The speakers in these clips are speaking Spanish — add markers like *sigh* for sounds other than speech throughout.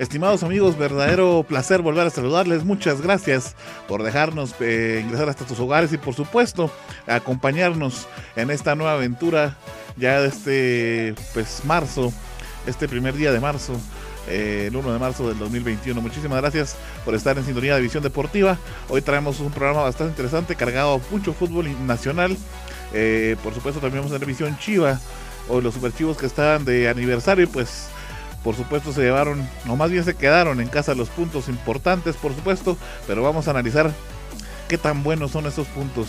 Estimados amigos, verdadero placer volver a saludarles. Muchas gracias por dejarnos eh, ingresar hasta tus hogares y por supuesto acompañarnos en esta nueva aventura ya de este pues marzo, este primer día de marzo. Eh, el 1 de marzo del 2021. Muchísimas gracias por estar en sintonía de Visión Deportiva. Hoy traemos un programa bastante interesante, cargado a mucho fútbol nacional. Eh, por supuesto, también vamos a tener Visión Chiva, o los superchivos que están de aniversario, pues por supuesto se llevaron, o más bien se quedaron en casa los puntos importantes, por supuesto, pero vamos a analizar qué tan buenos son esos puntos.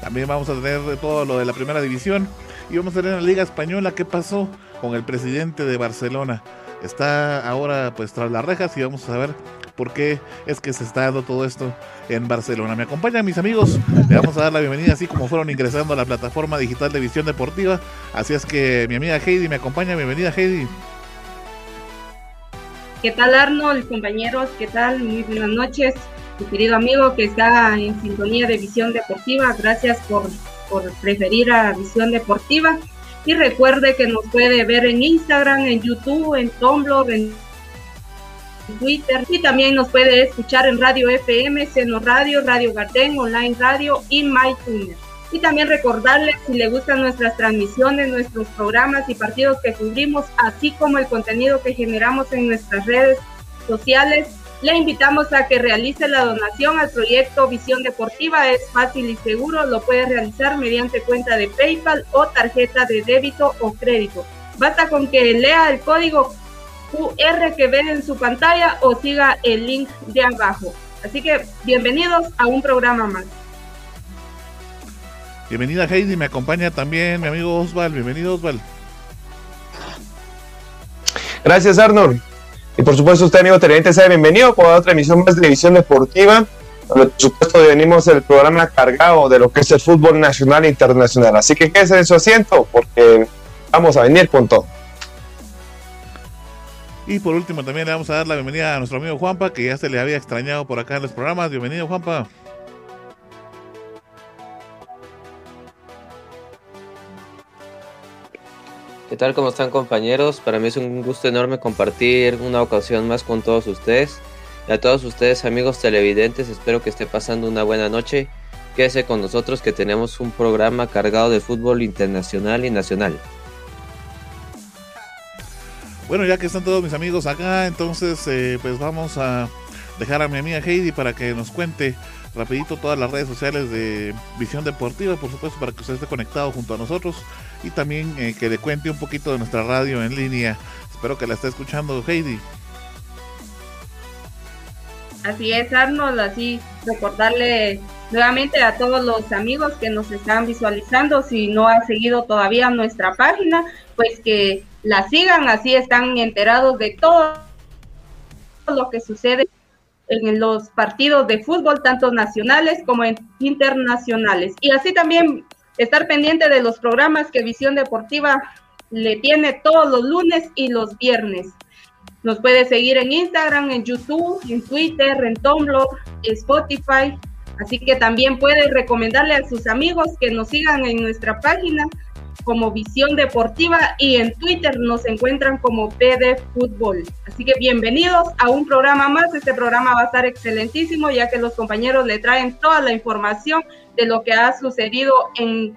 También vamos a tener todo lo de la primera división y vamos a tener en la Liga Española qué pasó con el presidente de Barcelona. Está ahora pues tras las rejas y vamos a saber por qué es que se está dando todo esto en Barcelona. Me acompañan mis amigos, le vamos a dar la bienvenida así como fueron ingresando a la plataforma digital de Visión Deportiva. Así es que mi amiga Heidi me acompaña, bienvenida Heidi. ¿Qué tal Arnold, compañeros? ¿Qué tal? Muy buenas noches. Mi querido amigo que está en sintonía de Visión Deportiva, gracias por, por preferir a Visión Deportiva. Y recuerde que nos puede ver en Instagram, en YouTube, en Tumblr, en Twitter y también nos puede escuchar en Radio FM, Seno Radio, Radio Garden, Online Radio y MyTuner. Y también recordarles si le gustan nuestras transmisiones, nuestros programas y partidos que cubrimos, así como el contenido que generamos en nuestras redes sociales, le invitamos a que realice la donación al proyecto Visión Deportiva. Es fácil y seguro, lo puede realizar mediante cuenta de PayPal o tarjeta de débito o crédito. Basta con que lea el código QR que ven en su pantalla o siga el link de abajo. Así que bienvenidos a un programa más. Bienvenida Heidi, me acompaña también mi amigo Osval. Bienvenido Osval. Gracias Arnold. Y por supuesto usted amigo televidente sea bienvenido por otra emisión más de División Deportiva. Por supuesto venimos el programa cargado de lo que es el fútbol nacional e internacional. Así que quédese en su asiento porque vamos a venir con todo. Y por último también le vamos a dar la bienvenida a nuestro amigo Juanpa, que ya se le había extrañado por acá en los programas. Bienvenido Juanpa. ¿Qué tal? ¿Cómo están compañeros? Para mí es un gusto enorme compartir una ocasión más con todos ustedes. Y a todos ustedes amigos televidentes, espero que esté pasando una buena noche. Quédese con nosotros que tenemos un programa cargado de fútbol internacional y nacional. Bueno, ya que están todos mis amigos acá, entonces eh, pues vamos a dejar a mi amiga Heidi para que nos cuente rapidito todas las redes sociales de Visión Deportiva, por supuesto, para que usted esté conectado junto a nosotros y también eh, que le cuente un poquito de nuestra radio en línea. Espero que la esté escuchando Heidi. Así es, Arnold, así recordarle nuevamente a todos los amigos que nos están visualizando, si no han seguido todavía nuestra página, pues que la sigan, así están enterados de todo lo que sucede en los partidos de fútbol, tanto nacionales como internacionales. Y así también estar pendiente de los programas que Visión Deportiva le tiene todos los lunes y los viernes. Nos puede seguir en Instagram, en YouTube, en Twitter, en Tumblr, Spotify. Así que también puede recomendarle a sus amigos que nos sigan en nuestra página como Visión Deportiva y en Twitter nos encuentran como PD Fútbol. Así que bienvenidos a un programa más. Este programa va a estar excelentísimo ya que los compañeros le traen toda la información de lo que ha sucedido en,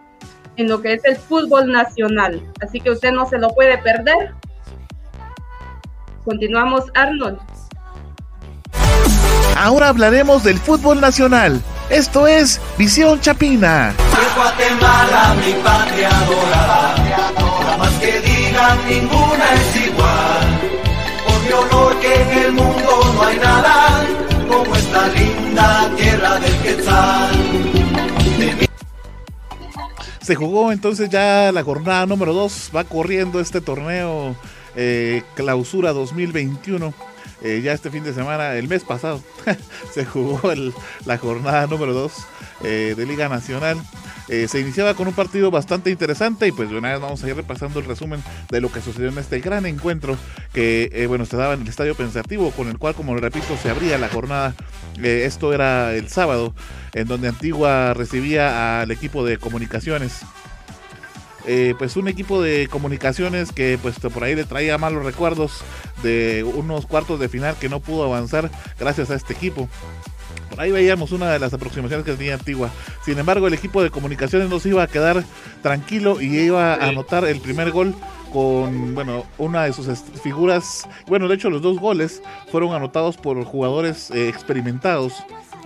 en lo que es el fútbol nacional. Así que usted no se lo puede perder. Continuamos, Arnold. Ahora hablaremos del fútbol nacional Esto es Visión Chapina. Guatemala, mi patria adorada, más que digan ninguna es igual. Por mi honor que en el mundo no hay nada Se jugó entonces ya la jornada número 2, va corriendo este torneo eh, clausura 2021 eh, ya este fin de semana, el mes pasado, *laughs* se jugó la jornada número 2 eh, de Liga Nacional. Eh, se iniciaba con un partido bastante interesante y pues de una vez vamos a ir repasando el resumen de lo que sucedió en este gran encuentro que bueno se daba en el Estadio Pensativo con el cual como repito se abría la jornada. Esto era el sábado en donde Antigua recibía al equipo de comunicaciones eh, pues un equipo de comunicaciones que pues por ahí le traía malos recuerdos de unos cuartos de final que no pudo avanzar gracias a este equipo. Por ahí veíamos una de las aproximaciones que tenía Antigua. Sin embargo, el equipo de comunicaciones no se iba a quedar tranquilo y iba a anotar el primer gol con, bueno, una de sus figuras. Bueno, de hecho, los dos goles fueron anotados por jugadores eh, experimentados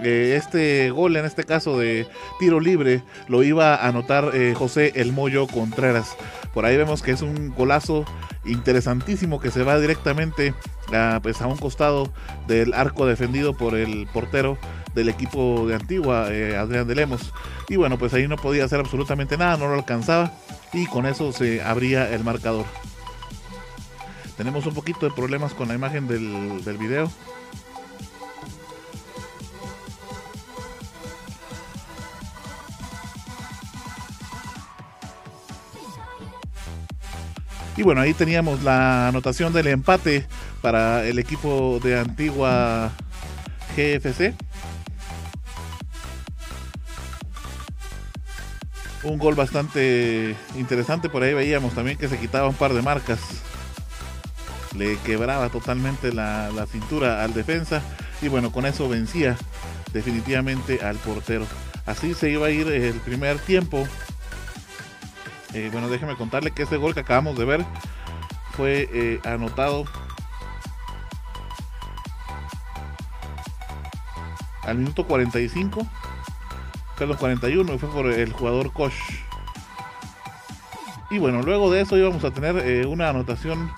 este gol, en este caso de tiro libre, lo iba a anotar eh, José El Moyo Contreras. Por ahí vemos que es un golazo interesantísimo que se va directamente a, pues, a un costado del arco defendido por el portero del equipo de Antigua, eh, Adrián de Lemos. Y bueno, pues ahí no podía hacer absolutamente nada, no lo alcanzaba y con eso se abría el marcador. Tenemos un poquito de problemas con la imagen del, del video. Y bueno, ahí teníamos la anotación del empate para el equipo de Antigua GFC. Un gol bastante interesante, por ahí veíamos también que se quitaba un par de marcas. Le quebraba totalmente la, cintura al defensa y bueno, con eso vencía definitivamente al portero. Así se iba a ir el primer tiempo eh, bueno, déjeme contarle que ese gol que acabamos de ver fue eh, anotado al minuto 45, perdón, 41, y fue por el jugador Koch. Y bueno, luego de eso íbamos a tener eh, una anotación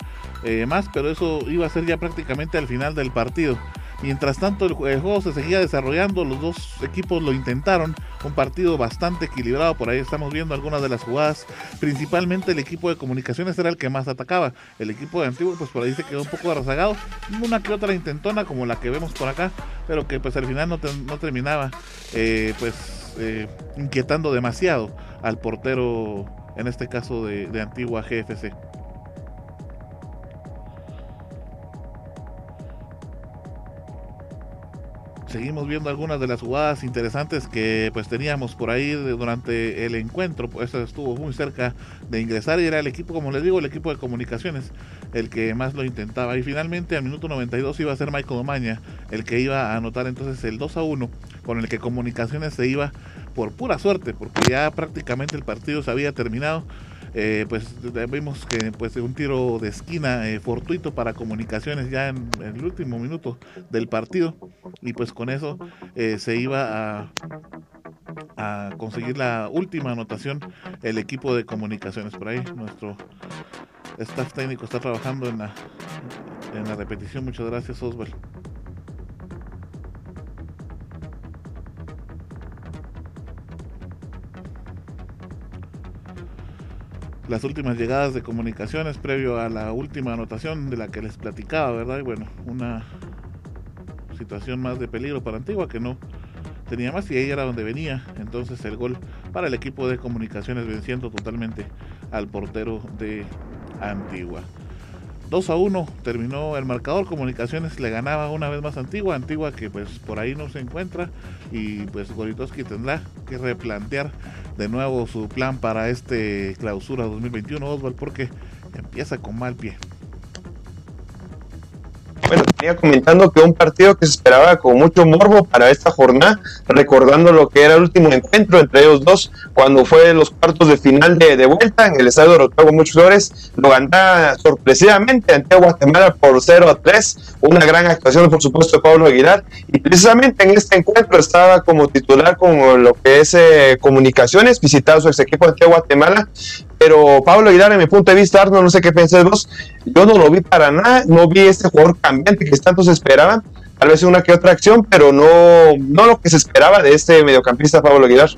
más, pero eso iba a ser ya prácticamente al final del partido. Mientras tanto, el, juego se seguía desarrollando, los dos equipos lo intentaron, un partido bastante equilibrado, por ahí estamos viendo algunas de las jugadas, principalmente el equipo de comunicaciones era el que más atacaba, el equipo de Antiguo pues por ahí se quedó un poco rezagado, una que otra intentona como la que vemos por acá, pero que pues al final no, terminaba eh, pues eh, inquietando demasiado al portero, en este caso de, de Antigua GFC. Seguimos viendo algunas de las jugadas interesantes que pues teníamos por ahí durante el encuentro, pues estuvo muy cerca de ingresar y era el equipo, como les digo, el equipo de comunicaciones el que más lo intentaba. Y finalmente al minuto 92 iba a ser Michael Omaña el que iba a anotar entonces el 2 a 1 con el que comunicaciones se iba por pura suerte porque ya prácticamente el partido se había terminado eh, pues vimos que pues un tiro de esquina eh, fortuito para comunicaciones ya en, el último minuto del partido. Y pues con eso eh, se iba a, conseguir la última anotación el equipo de comunicaciones. Por ahí nuestro staff técnico está trabajando en la en la repetición. Muchas gracias Oswald las últimas llegadas de comunicaciones previo a la última anotación de la que les platicaba, ¿verdad? Y bueno, una situación más de peligro para Antigua que no tenía más y ahí era donde venía entonces el gol para el equipo de comunicaciones venciendo totalmente al portero de Antigua. 2 a 1 terminó el marcador, Comunicaciones le ganaba una vez más Antigua, Antigua que pues por ahí no se encuentra y pues Goritoski tendrá que replantear de nuevo su plan para este clausura 2021, Oswald, porque empieza con mal pie. Bueno, venía comentando que un partido que se esperaba con mucho morbo para esta jornada, recordando lo que era el último encuentro entre ellos dos, cuando fue los cuartos de final de, de vuelta en el estadio de Rotego Muchos Flores, lo ganaba sorpresivamente ante Guatemala por 0 a 3, una gran actuación por supuesto de Pablo Aguilar, y precisamente en este encuentro estaba como titular con lo que es eh, comunicaciones, visitado su ex equipo ante Guatemala, pero Pablo Aguilar, en mi punto de vista, Arno, no sé qué pensás vos, yo no lo vi para nada, no vi este jugador cambiante que tanto se esperaba, tal vez una que otra acción, pero no, no lo que se esperaba de este mediocampista Pablo Aguilar.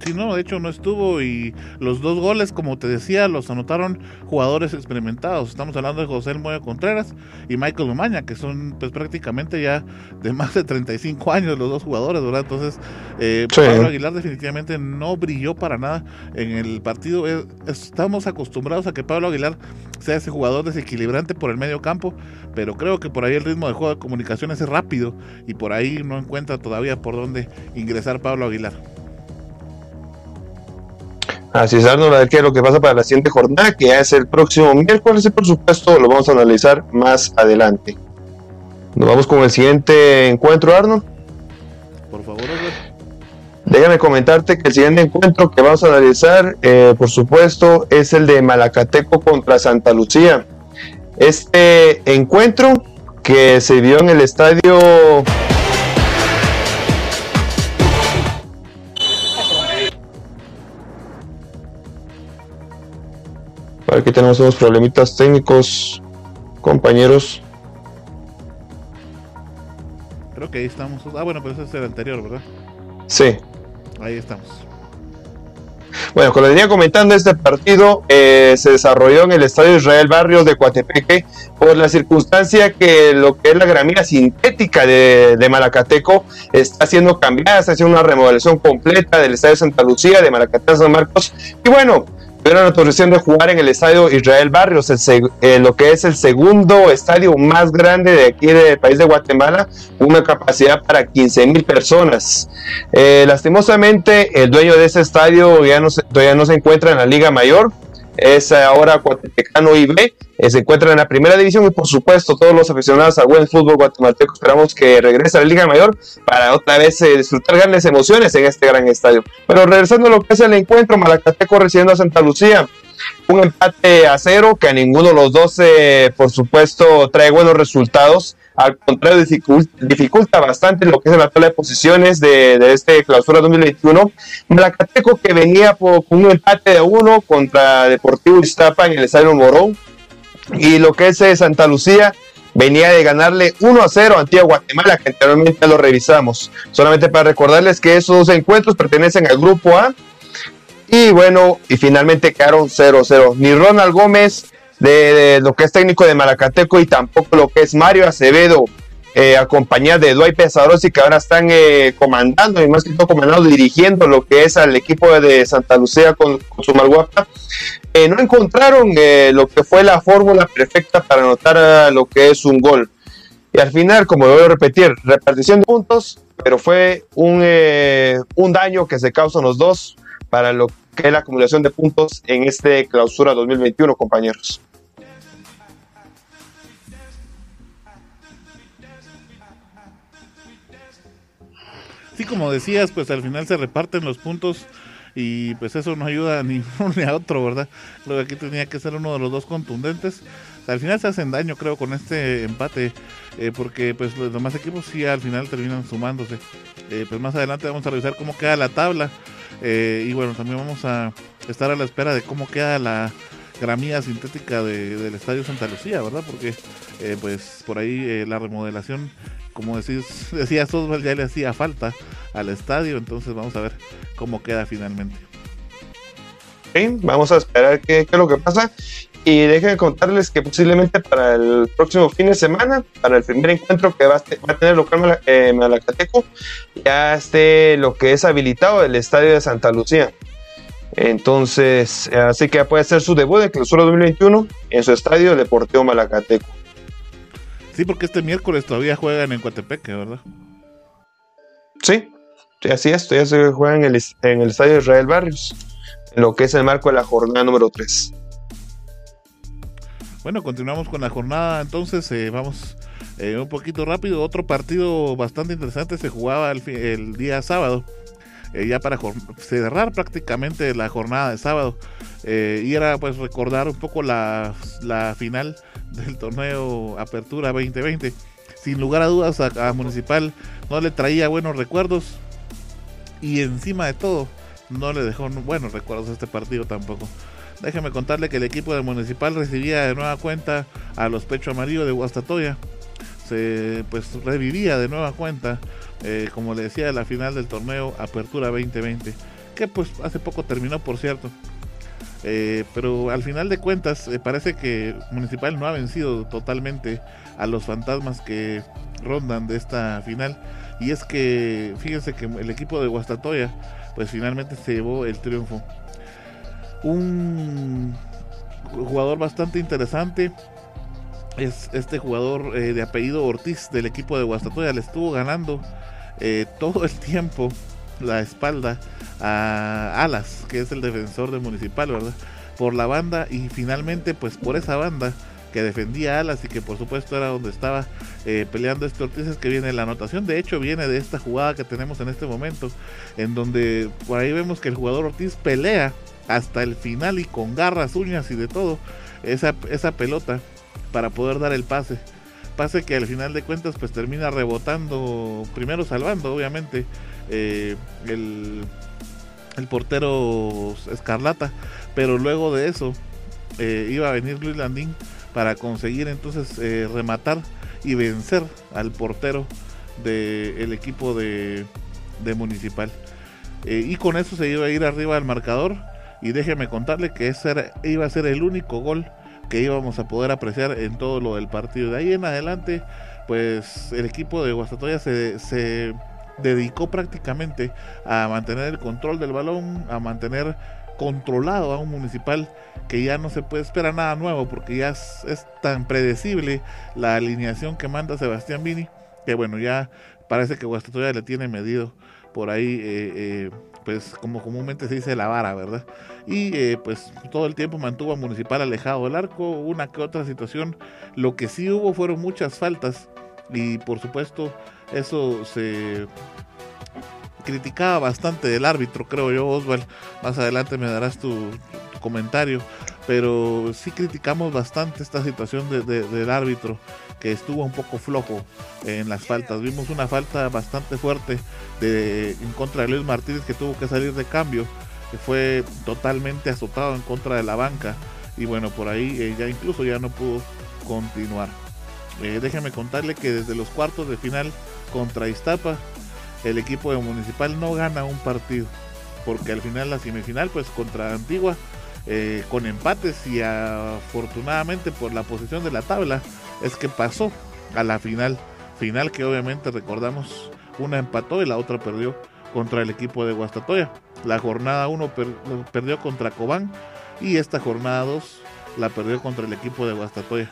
Sí, no, de hecho no estuvo y los dos goles, como te decía, los anotaron jugadores experimentados. Estamos hablando de José Moya Contreras y Michael Umaña, que son pues prácticamente ya de más de 35 años los dos jugadores, ¿verdad? Entonces, eh, Pablo Aguilar definitivamente no brilló para nada en el partido. Eh, estamos acostumbrados a que Pablo Aguilar sea ese jugador desequilibrante por el medio campo, pero creo que por ahí el ritmo de juego de comunicaciones es rápido y por ahí no encuentra todavía por dónde ingresar Pablo Aguilar. Así es, Arnold, a ver qué es lo que pasa para la siguiente jornada, que ya es el próximo miércoles y por supuesto lo vamos a analizar más adelante. Nos vamos con el siguiente encuentro, Arnold. Por favor, Déjame comentarte que el siguiente encuentro que vamos a analizar, eh, por supuesto, es el de Malacateco contra Santa Lucía. Este encuentro que se dio en el estadio Aquí tenemos unos problemitas técnicos, compañeros. Creo que ahí estamos. Ah, bueno, pero ese es el anterior, ¿verdad? Sí. Ahí estamos. Bueno, como les venía comentando, este partido eh, se desarrolló en el Estadio Israel Barrios de Coatepeque por la circunstancia que lo que es la gramina sintética de, de, Malacateco está siendo cambiada, está haciendo una remodelación completa del Estadio Santa Lucía, de Malacateco San Marcos. Y bueno, tuvieron la autorización de jugar en el estadio Israel Barrios, eh, lo que es el segundo estadio más grande de aquí del país de Guatemala, una capacidad para 15 mil personas. Eh, lastimosamente, el dueño de ese estadio ya no se, todavía no se encuentra en la Liga Mayor, es ahora Cuatepecano IB, eh, se encuentra en la primera división y por supuesto todos los aficionados al buen fútbol guatemalteco esperamos que regrese a la Liga Mayor para otra vez eh, disfrutar grandes emociones en este gran estadio. Pero regresando a lo que es el encuentro, Malacateco recibiendo a Santa Lucía, un empate a cero que a ninguno de los dos eh, por supuesto trae buenos resultados al contrario, dificulta, bastante lo que es la tabla de posiciones de, de este clausura 2021. Malacateco que venía por, con un empate de uno contra Deportivo Iztapa en el Estadio Morón. Y lo que es eh, Santa Lucía venía de ganarle 1 a 0 ante Guatemala, que anteriormente lo revisamos. Solamente para recordarles que esos encuentros pertenecen al grupo A. Y bueno, y finalmente quedaron 0-0. Ni Ronald Gómez de, lo que es técnico de Malacateco y tampoco lo que es Mario Acevedo, eh, acompañado de Dwight Pesarosi, que ahora están eh, comandando y más que todo comandando, dirigiendo lo que es al equipo de Santa Lucía con, su Malguapa. Eh, no encontraron eh, lo que fue la fórmula perfecta para anotar lo que es un gol. Y al final, como voy a repetir, repartición de puntos, pero fue un, un daño que se causan los dos para lo que es la acumulación de puntos en este clausura 2021, compañeros. Sí, como decías, pues al final se reparten los puntos y pues eso no ayuda *laughs* ni uno ni a otro, ¿verdad? Creo que aquí tenía que ser uno de los dos contundentes. Al final se hacen daño, creo, con este empate, eh, porque pues los demás equipos sí al final terminan sumándose. Eh, pues más adelante vamos a revisar cómo queda la tabla eh, y bueno, también vamos a estar a la espera de cómo queda la gramía sintética de, del Estadio Santa Lucía, ¿verdad? Porque pues por ahí la remodelación como decís, *laughs* decía Oswald, ya le hacía falta al estadio, entonces vamos a ver cómo queda finalmente. vamos a esperar qué, es lo que pasa. Y déjenme contarles que posiblemente para el próximo fin de semana, para el primer encuentro que va a, tener local eh, Malacateco, ya esté lo que es habilitado el estadio de Santa Lucía. Entonces, así que puede ser su debut de clausura 2021 en su estadio Deportivo Malacateco. Sí, porque este miércoles todavía juegan en Coatepeque, ¿verdad? Sí, así es, todavía se juega en el, en el estadio Israel Barrios, en lo que es el marco de la jornada número 3. Bueno, continuamos con la jornada, entonces eh, vamos Eh, un poquito rápido, otro partido bastante interesante se jugaba el, día sábado, eh, ya para cerrar prácticamente la jornada de sábado. Eh, y era pues recordar un poco la, final *laughs* del torneo Apertura 2020. Sin lugar a dudas a, Municipal no le traía buenos recuerdos y encima de todo no le dejó buenos recuerdos a este partido tampoco. Déjeme contarle que el equipo de Municipal recibía de nueva cuenta a los Pecho Amarillo de Guastatoya se pues revivía de nueva cuenta, eh, como le decía, la final del torneo Apertura 2020, que pues hace poco terminó, por cierto. Eh, pero al final de cuentas, eh, parece que Municipal no ha vencido totalmente a los fantasmas que rondan de esta final. Y es que, fíjense que el equipo de Guastatoya, pues finalmente se llevó el triunfo. Un jugador bastante interesante, es este jugador de apellido Ortiz del equipo de Guastatoya le estuvo ganando eh, todo el tiempo la espalda a Alas, que es el defensor de Municipal, ¿verdad? Por la banda y finalmente pues por esa banda que defendía Alas y que por supuesto era donde estaba eh, peleando este Ortiz es que viene la anotación, de hecho viene de esta jugada que tenemos en este momento, en donde por ahí vemos que el jugador Ortiz pelea hasta el final y con garras, uñas y de todo esa, esa pelota para poder dar el pase. Pase que al final de cuentas pues termina rebotando, primero salvando obviamente eh, el, el, portero Escarlata, pero luego de eso eh, iba a venir Luis Landín para conseguir entonces eh, rematar y vencer al portero del equipo de, de Municipal. y con eso se iba a ir arriba al marcador y déjeme contarle que ese iba a ser el único gol que íbamos a poder apreciar en todo lo del partido. De ahí en adelante, pues el equipo de Guastatoya se, se dedicó prácticamente a mantener el control del balón, a mantener controlado a un municipal que ya no se puede esperar nada nuevo porque ya es, tan predecible la alineación que manda Sebastián Vini que bueno ya parece que Guastatoya le tiene medido por ahí eh, eh, pues como comúnmente se dice la vara, ¿verdad? Y eh, pues todo el tiempo mantuvo a Municipal alejado del arco, una que otra situación. Lo que sí hubo fueron muchas faltas y por supuesto eso se criticaba bastante del árbitro, creo yo, Oswald. Más adelante me darás tu, comentario, pero sí criticamos bastante esta situación del árbitro que estuvo un poco flojo en las faltas. Vimos una falta bastante fuerte de, en contra de Luis Martínez que tuvo que salir de cambio, que fue totalmente azotado en contra de la banca y bueno, por ahí eh, ya incluso ya no pudo continuar. Eh, contarle que desde los cuartos de final contra Iztapa, el equipo de Municipal no gana un partido, porque al final la semifinal pues contra Antigua eh, con empates y afortunadamente por la posición de la tabla es que pasó a la final. Final que obviamente recordamos, una empató y la otra perdió contra el equipo de Guastatoya. La jornada 1 perdió contra Cobán y esta jornada 2 la perdió contra el equipo de Guastatoya.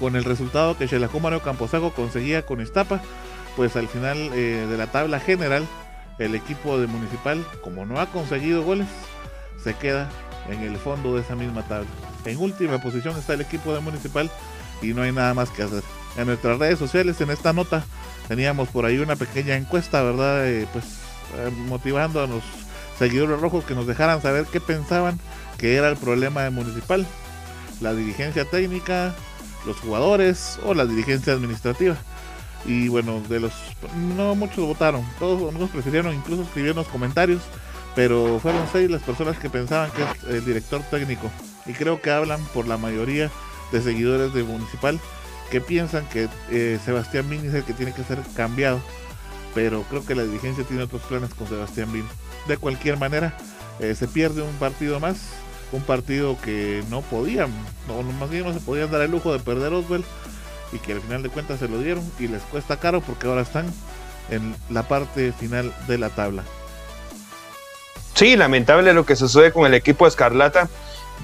Con el resultado que Xelajú Mario Camposago conseguía con Iztapa, pues al final eh, de la tabla general, el equipo de Municipal, como no ha conseguido goles, se queda en el fondo de esa misma tabla. En última posición está el equipo de Municipal y no hay nada más que hacer. En nuestras redes sociales, en esta nota, teníamos por ahí una pequeña encuesta, ¿verdad? Eh, pues motivando a los seguidores rojos que nos dejaran saber qué pensaban que era el problema de Municipal. La dirigencia técnica, los jugadores o la dirigencia administrativa. Y bueno, de los no muchos votaron, todos algunos prefirieron incluso escribirnos comentarios, pero fueron seis las personas que pensaban que es el director técnico. Y creo que hablan por la mayoría de seguidores de Municipal que piensan que eh, Sebastián Vini es el que tiene que ser cambiado. Pero creo que la dirigencia tiene otros planes con Sebastián Vini. De cualquier manera, eh, se pierde un partido más. Un partido que no podían, o más bien no se podían dar el lujo de perder Oswell. Y que al final de cuentas se lo dieron y les cuesta caro porque ahora están en la parte final de la tabla. Sí, lamentable lo que sucede con el equipo Escarlata.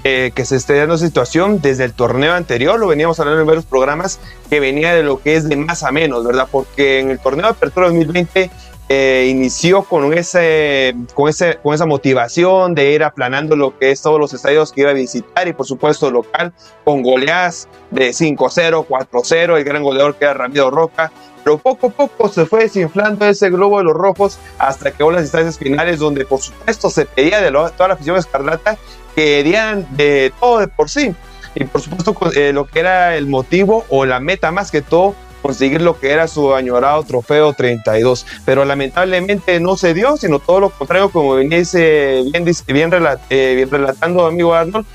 Eh, que se esté dando situación desde el torneo anterior, lo veníamos hablando en varios programas, que venía de lo que es de más a menos, ¿verdad? Porque en el torneo de Apertura 2020 eh, inició con, ese, con, ese, con esa motivación de ir aplanando lo que es todos los estadios que iba a visitar y por supuesto local, con goleadas de 5-0, 4-0, el gran goleador que era Ramiro Roca, pero poco a poco se fue desinflando ese globo de los rojos hasta que hubo las instancias finales donde por supuesto se pedía de toda la afición escarlata que de todo de por sí y por supuesto eh, lo que era el motivo o la meta más que todo conseguir lo que era su añorado trofeo 32. Pero lamentablemente no se dio, sino todo lo contrario, como bien, bien, eh, bien relatando amigo Arnold.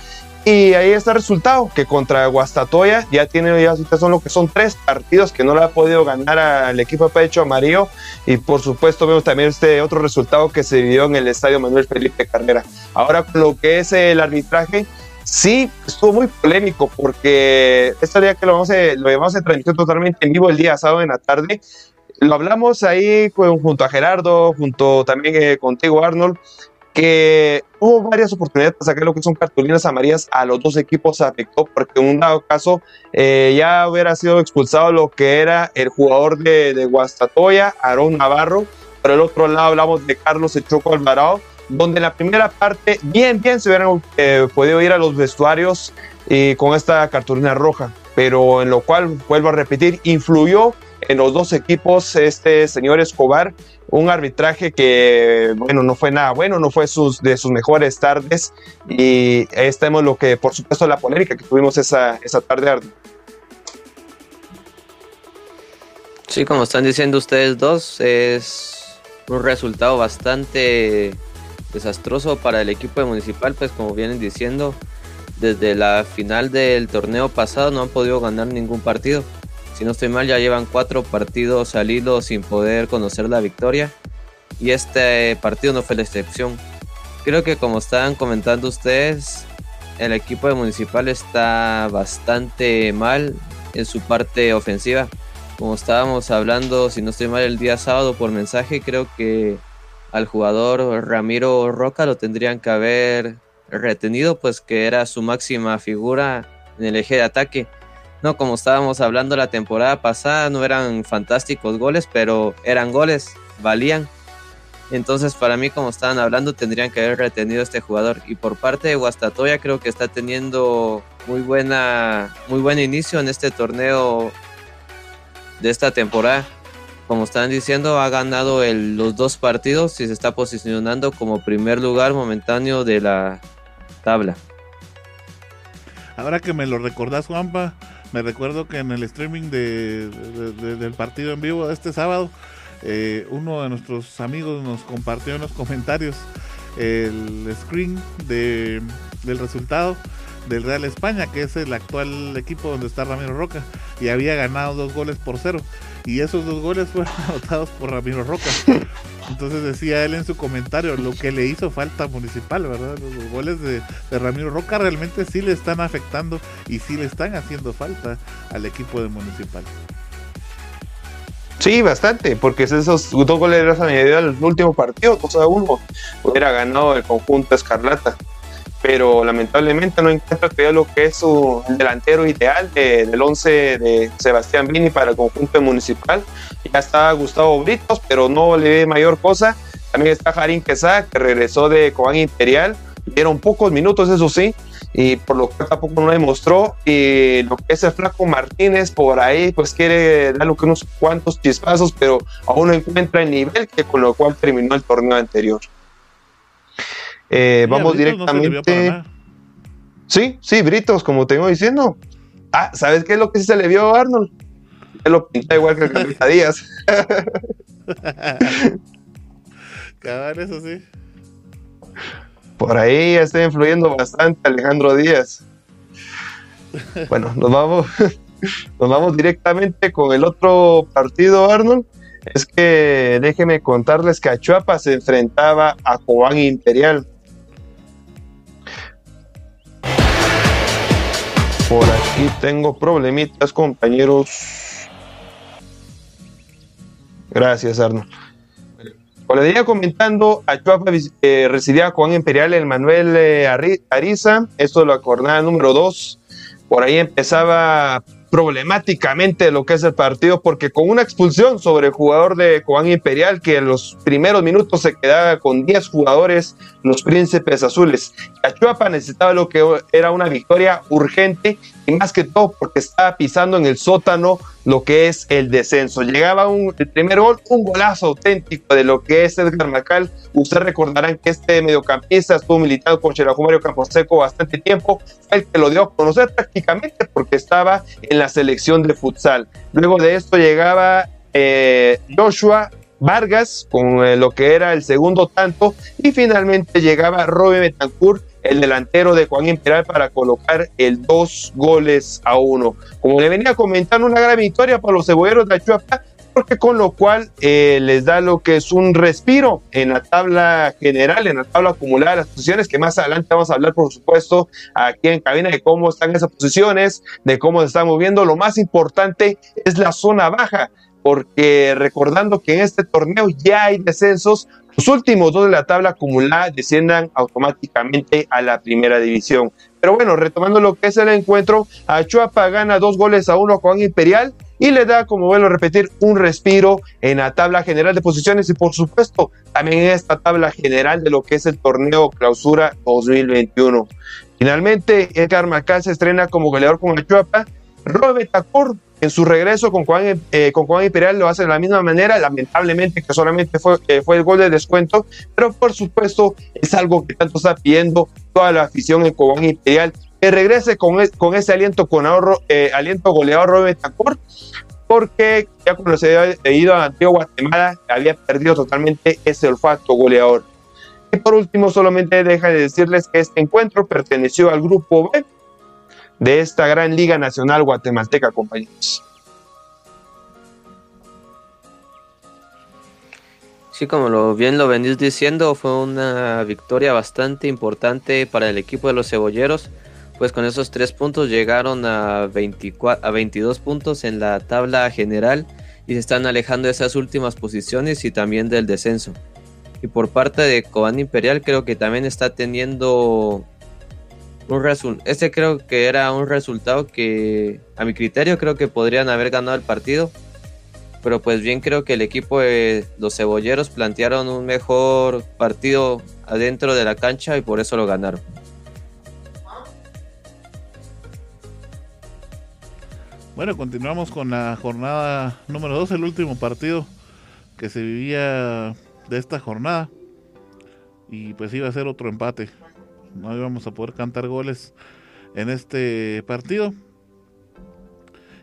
Y ahí está el resultado, que contra Guastatoya ya tiene, ya son lo que son tres partidos que no le ha podido ganar al equipo pecho amarillo. Y por supuesto vemos también este otro resultado que se vivió en el estadio Manuel Felipe Carrera. Ahora lo que es el arbitraje, sí estuvo muy polémico porque este día que lo vamos a, lo llevamos a transmisión totalmente en vivo el día sábado en la tarde. Lo hablamos ahí junto a Gerardo, junto también eh, contigo Arnold, que hubo varias oportunidades para sacar lo que son cartulinas amarillas a los dos equipos afectó porque en un dado caso eh, ya hubiera sido expulsado lo que era el jugador de, Guastatoya, Aarón Navarro, pero el otro lado hablamos de Carlos Echoco Alvarado, donde en la primera parte bien, bien se hubieran eh, podido ir a los vestuarios con esta cartulina roja, pero en lo cual, vuelvo a repetir, influyó en los dos equipos este señor Escobar, un arbitraje que, bueno, no fue nada bueno, no fue sus, de sus mejores tardes y ahí estamos lo que, por supuesto, la polémica que tuvimos esa, esa tarde. Sí, como están diciendo ustedes dos, es un resultado bastante desastroso para el equipo de Municipal, pues como vienen diciendo, desde la final del torneo pasado no han podido ganar ningún partido. Si no estoy mal, ya llevan cuatro partidos salidos sin poder conocer la victoria. Y este partido no fue la excepción. Creo que como estaban comentando ustedes, el equipo de Municipal está bastante mal en su parte ofensiva. Como estábamos hablando, si no estoy mal, el día sábado por mensaje, creo que al jugador Ramiro Roca lo tendrían que haber retenido, pues que era su máxima figura en el eje de ataque. No, como estábamos hablando la temporada pasada, no eran fantásticos goles, pero eran goles, valían. Entonces, para mí, como estaban hablando, tendrían que haber retenido a este jugador. Y por parte de Guastatoya, creo que está teniendo muy buena, muy buen inicio en este torneo de esta temporada como están diciendo, ha ganado los dos partidos y se está posicionando como primer lugar momentáneo de la tabla. Ahora que me lo recordás, Juanpa, me recuerdo que en el streaming de, del partido en vivo de este sábado, eh, uno de nuestros amigos nos compartió en los comentarios el screen de, del resultado del Real España, que es el actual equipo donde está Ramiro Roca, y había ganado dos goles por cero. Y esos dos goles fueron *laughs* anotados por Ramiro Roca. Entonces decía él en su comentario lo que le hizo falta Municipal, ¿verdad? Los goles de, Ramiro Roca realmente sí le están afectando y sí le están haciendo falta al equipo de Municipal. Sí, bastante, porque esos dos goles han añadido al último partido, cosa uno, hubiera ganado el conjunto Escarlata pero lamentablemente no encuentra todavía lo que es su delantero ideal del 11 de Sebastián Vini para el conjunto municipal. Ya está Gustavo Britos, pero no le ve mayor cosa. También está Jarín Quesada, que regresó de Cobán Imperial. Dieron pocos minutos, eso sí, y por lo que tampoco no demostró. Y lo que es el Flaco Martínez por ahí, pues quiere darle unos cuantos chispazos, pero aún no encuentra el nivel que con lo cual terminó el torneo anterior. Eh, vamos directamente. sí, sí, Britos, como tengo diciendo. Ah, ¿sabes qué es lo que se le vio a Arnold? Él lo pinta igual que el Díaz. *laughs* Cabal, eso sí. Por ahí está influyendo bastante Alejandro Díaz. *laughs* Bueno, nos vamos, *laughs* nos vamos directamente con el otro partido, Arnold. Es que déjenme contarles que Achuapa se enfrentaba a Cobán Imperial. Por aquí tengo problemitas, compañeros. Gracias, Arno. Como le venía comentando, Achuapa eh, residía con Imperial el Manuel eh, Ariza, esto es la jornada número 2. Por ahí empezaba problemáticamente lo que es el partido, porque con una expulsión sobre el jugador de Cobán Imperial, que en los primeros minutos se quedaba con 10 jugadores, los príncipes azules. Achuapa necesitaba lo que era una victoria urgente y más que todo porque estaba pisando en el sótano lo que es el descenso. Llegaba un, el primer gol, un golazo auténtico de lo que es Edgar Macal. Ustedes recordarán que este mediocampista estuvo militando con Cherajumario Camposeco bastante tiempo, el que lo dio a conocer prácticamente porque estaba en la selección de futsal. Luego de esto llegaba eh, Joshua Vargas con eh, lo que era el segundo tanto y finalmente llegaba Robin Betancourt el delantero de Juan Imperial para colocar el dos goles a uno. Como le venía comentando, una gran victoria para los cebolleros de Achuapa, porque con lo cual eh, les da lo que es un respiro en la tabla general, en la tabla acumulada de las posiciones, que más adelante vamos a hablar, por supuesto, aquí en cabina de cómo están esas posiciones, de cómo se están moviendo. Lo más importante es la zona baja, porque recordando que en este torneo ya hay descensos, los últimos dos de la tabla acumulada desciendan automáticamente a la primera división. Pero bueno, retomando lo que es el encuentro, Achuapa gana dos goles a uno con Imperial y le da, como vuelvo a repetir, un respiro en la tabla general de posiciones y por supuesto también en esta tabla general de lo que es el torneo clausura 2021. Finalmente, Edgar Macal se estrena como goleador con Achuapa. Robert Acor en su regreso con Juan, eh, con Juan Imperial lo hace de la misma manera, lamentablemente que solamente fue, eh, fue el gol de descuento, pero por supuesto es algo que tanto está pidiendo toda la afición en Juan Imperial, que regrese con, con ese aliento, con ahorro, eh, aliento goleador Robert Tacor, porque ya cuando se había ido a Antiguo Guatemala había perdido totalmente ese olfato goleador. Y por último, solamente deja de decirles que este encuentro perteneció al grupo B, de esta gran Liga Nacional Guatemalteca, compañeros. Sí, como lo bien lo venís diciendo, fue una victoria bastante importante para el equipo de los cebolleros, pues con esos tres puntos llegaron a, 24, a 22 puntos en la tabla general y se están alejando de esas últimas posiciones y también del descenso. Y por parte de Cobán Imperial creo que también está teniendo un este creo que era un resultado que a mi criterio creo que podrían haber ganado el partido. Pero pues bien creo que el equipo de los cebolleros plantearon un mejor partido adentro de la cancha y por eso lo ganaron. Bueno, continuamos con la jornada número 2, el último partido que se vivía de esta jornada. Y pues iba a ser otro empate no íbamos a poder cantar goles en este partido.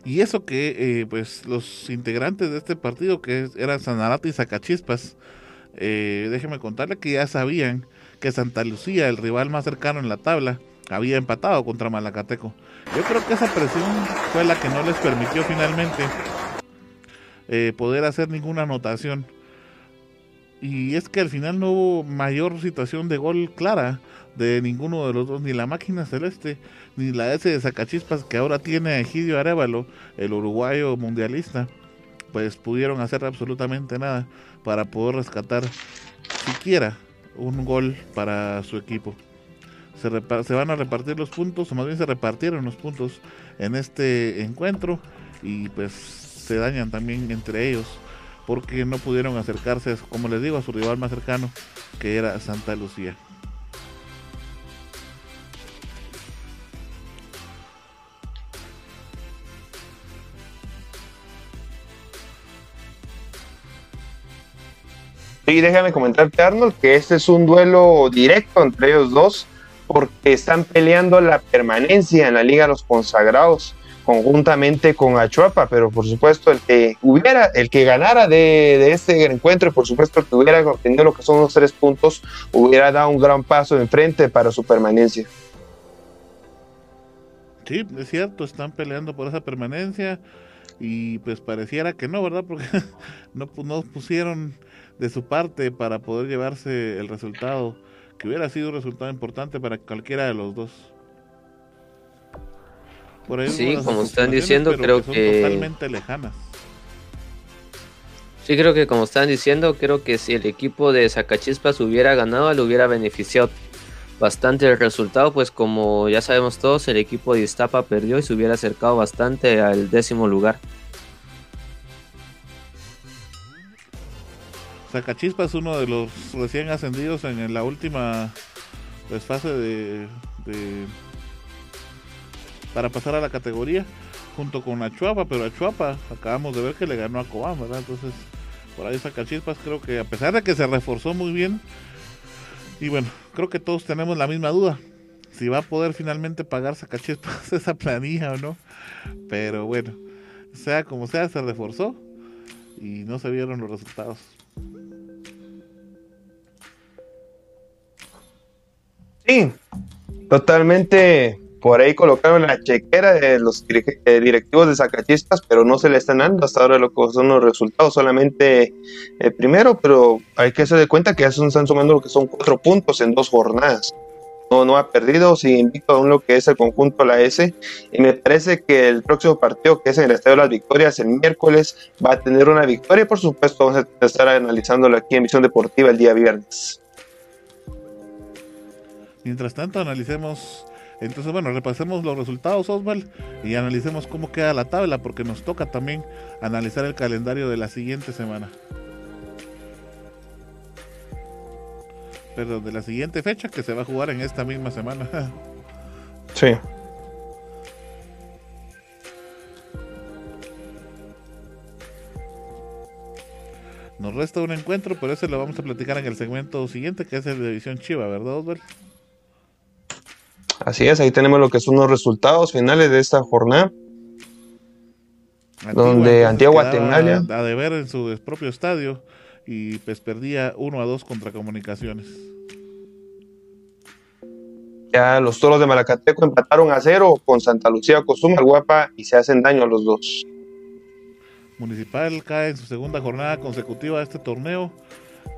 Y eso que eh, pues los integrantes de este partido, que eran Sanarate y Zacachispas, eh, déjeme contarle que ya sabían que Santa Lucía, el rival más cercano en la tabla, había empatado contra Malacateco. Yo creo que esa presión fue la que no les permitió finalmente eh, poder hacer ninguna anotación. Y es que al final no hubo mayor situación de gol clara de ninguno de los dos, ni la máquina celeste, ni la S de Zacachispas que ahora tiene Egidio Arevalo, el uruguayo mundialista, pues pudieron hacer absolutamente nada para poder rescatar siquiera un gol para su equipo. Se, van a repartir los puntos, o más bien se repartieron los puntos en este encuentro y pues se dañan también entre ellos porque no pudieron acercarse, como les digo, a su rival más cercano, que era Santa Lucía. Y déjame comentarte, Arnold, que este es un duelo directo entre ellos dos, porque están peleando la permanencia en la Liga de los Consagrados conjuntamente con Achuapa, pero por supuesto el que hubiera, el que ganara de, este encuentro, y por supuesto el que hubiera obtenido lo que son los tres puntos, hubiera dado un gran paso enfrente para su permanencia. Sí, es cierto, están peleando por esa permanencia y pues pareciera que no, ¿verdad? *laughs* Porque no, no pusieron de su parte para poder llevarse el resultado, que hubiera sido un resultado importante para cualquiera de los dos. Por sí, como están diciendo, creo que, Totalmente lejanas. Sí, creo que como están diciendo, creo que si el equipo de Zacachispas hubiera ganado, le hubiera beneficiado bastante el resultado, pues como ya sabemos todos, el equipo de Iztapa perdió y se hubiera acercado bastante al décimo lugar. Sacachispas, uno de los recién ascendidos en la última pues, fase de, para pasar a la categoría junto con Achuapa, pero Achuapa acabamos de ver que le ganó a Cobán, ¿verdad? Entonces, por ahí Sacachispas creo que a pesar de que se reforzó muy bien, y bueno, creo que todos tenemos la misma duda. Si va a poder finalmente pagar Sacachispas *laughs* esa planilla o no. Pero bueno, sea como sea, se reforzó y no se vieron los resultados. Sí, totalmente por ahí colocaron la chequera de los eh, directivos de Zacachispas, pero no se le están dando hasta ahora lo que son los resultados, solamente eh, primero, pero hay que hacer de cuenta que ya se están sumando lo que son cuatro puntos en dos jornadas. No, no ha perdido, sigue invicto aún lo que es el conjunto la S. Y me parece que el próximo partido, que es en el Estadio de las Victorias, el miércoles, va a tener una victoria. Por supuesto, vamos a estar analizándolo aquí en Visión Deportiva el día viernes. Mientras tanto, analicemos entonces, bueno, repasemos los resultados, Osval, y analicemos cómo queda la tabla, porque nos toca también analizar el calendario de la siguiente semana. Perdón, de la siguiente fecha que se va a jugar en esta misma semana. *laughs* sí. Nos resta un encuentro, pero ese lo vamos a platicar en el segmento siguiente, que es el de División Chiva, ¿verdad, Osval? Así es, ahí tenemos lo que son los resultados finales de esta jornada. donde Antigua Guatemala a deber en su propio estadio y pues perdía 1 a 2 contra Comunicaciones. Ya los toros de Malacateco empataron a cero con Santa Lucía Costumbre Guapa y se hacen daño a los dos. Municipal cae en su segunda jornada consecutiva de este torneo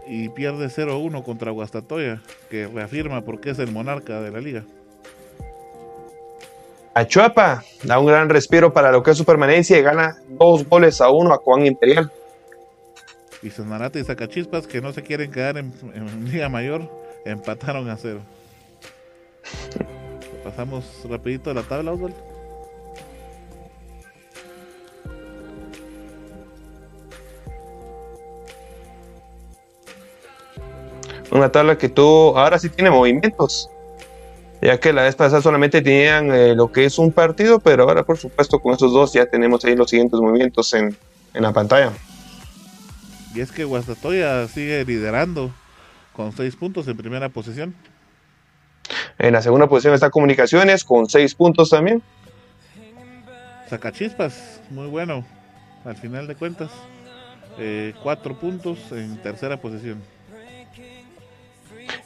y pierde 0-1 contra Guastatoya, que reafirma por qué es el monarca de la liga. Achuapa da un gran respiro para lo que es su permanencia y gana dos goles a uno a Juan Imperial. Y Sanarate y Zacachispas, que no se quieren quedar en, Liga Mayor, empataron a cero. Pasamos rapidito a la tabla, Oswald. Una tabla que tú ahora sí tiene movimientos ya que la vez pasada solamente tenían eh, lo que es un partido, pero ahora por supuesto con esos dos ya tenemos ahí los siguientes movimientos en, la pantalla. Y es que Guastatoya sigue liderando con seis puntos en primera posición. En la segunda posición está Comunicaciones con seis puntos también. Sacachispas, muy bueno, al final de cuentas. Eh, cuatro puntos en tercera posición.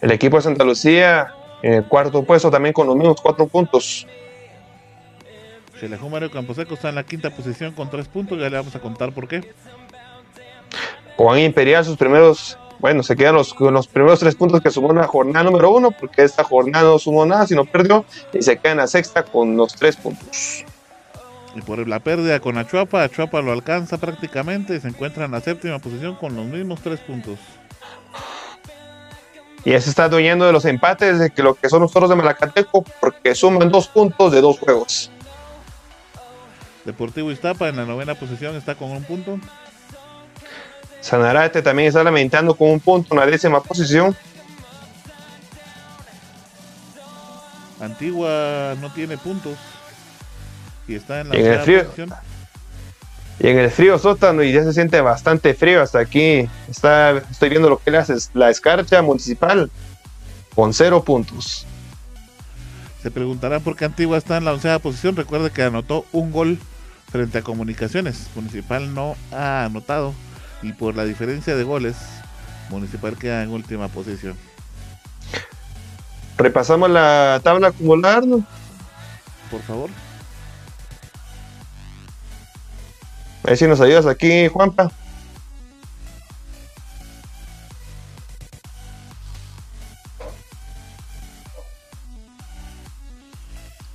El equipo de Santa Lucía en el cuarto puesto también con los mismos cuatro puntos. Chelejón Mario Camposeco está en la quinta posición con tres puntos, ya le vamos a contar por qué. Juan Imperial, sus primeros, bueno, se quedan los, los primeros tres puntos que sumó en la jornada número uno, porque esta jornada no sumó nada, sino perdió, y se queda en la sexta con los tres puntos. Y por la pérdida con Achuapa, Achuapa lo alcanza prácticamente y se encuentra en la séptima posición con los mismos tres puntos. Y ya se está adueñando de los empates de que lo que son los toros de Malacateco, porque suman dos puntos de dos juegos. Deportivo Iztapa en la novena posición está con un punto. Sanarate también está lamentando con un punto en la décima posición. Antigua no tiene puntos y está en la novena posición. Y en el frío sótano y ya se siente bastante frío hasta aquí. Está, estoy viendo lo que le hace la escarcha municipal con cero puntos. Se preguntarán por qué Antigua está en la onceava posición. Recuerde que anotó un gol frente a Comunicaciones. Municipal no ha anotado y por la diferencia de goles, Municipal queda en última posición. Repasamos la tabla acumular, ¿no? Por favor. A ver si nos ayudas aquí, Juanpa.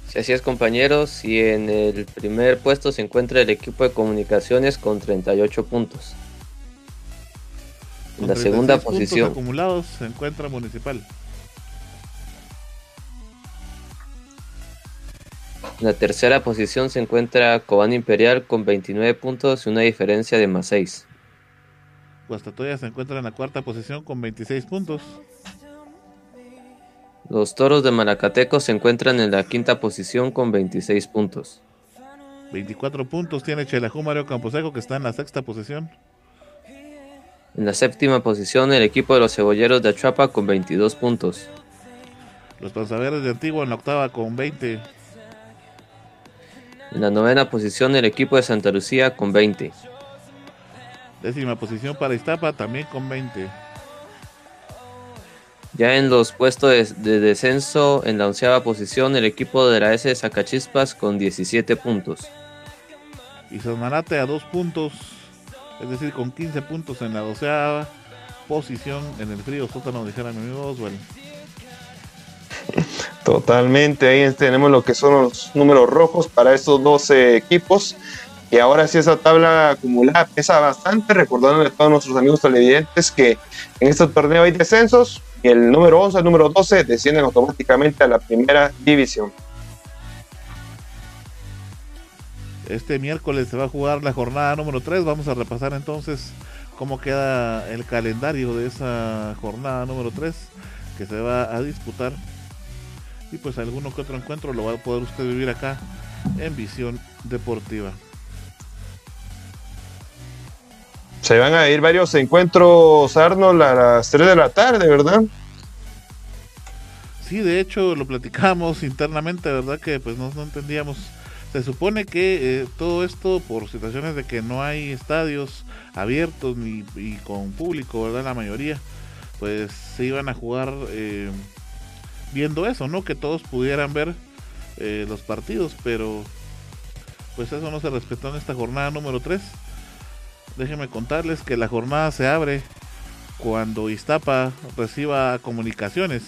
Si así es, compañeros. Y en el primer puesto se encuentra el equipo de comunicaciones con 38 puntos. En la segunda posición. acumulados se encuentra Municipal. En la tercera posición se encuentra Cobán Imperial con 29 puntos y una diferencia de más 6. Guastatoya se encuentra en la cuarta posición con 26 puntos. Los Toros de Malacateco se encuentran en la quinta posición con 26 puntos. 24 puntos tiene Chelajú Mario Camposeco que está en la sexta posición. En la séptima posición el equipo de los Cebolleros de Achuapa con 22 puntos. Los Panzaveres de Antigua en la octava con 20. En la novena posición el equipo de Santa Lucía con 20. Décima posición para Iztapa también con 20. Ya en los puestos de, de descenso, en la onceava posición, el equipo de la S de Zacachispas con 17 puntos. Y Sanarate a dos puntos, es decir, con 15 puntos en la doceava posición en el frío sótano, dijera mi amigo Oswald. Totalmente, ahí tenemos lo que son los números rojos para estos 12 equipos. Y ahora sí esa tabla acumulada pesa bastante, recordándole a todos nuestros amigos televidentes que en este torneo hay descensos y el número 11 el número 12 descienden automáticamente a la primera división. Este miércoles se va a jugar la jornada número 3. Vamos a repasar entonces cómo queda el calendario de esa jornada número 3 que se va a disputar. Y pues alguno que otro encuentro lo va a poder usted vivir acá en Visión Deportiva. Se van a ir varios encuentros, Arnold, a las 3 de la tarde, ¿verdad? Sí, de hecho lo platicamos internamente, ¿verdad? Que pues no, no entendíamos. Se supone que eh, todo esto por situaciones de que no hay estadios abiertos ni y con público, ¿verdad? La mayoría, pues se iban a jugar eh, viendo eso, ¿no? Que todos pudieran ver eh, los partidos, pero pues eso no se respetó en esta jornada número 3. Déjenme contarles que la jornada se abre cuando Iztapa reciba comunicaciones.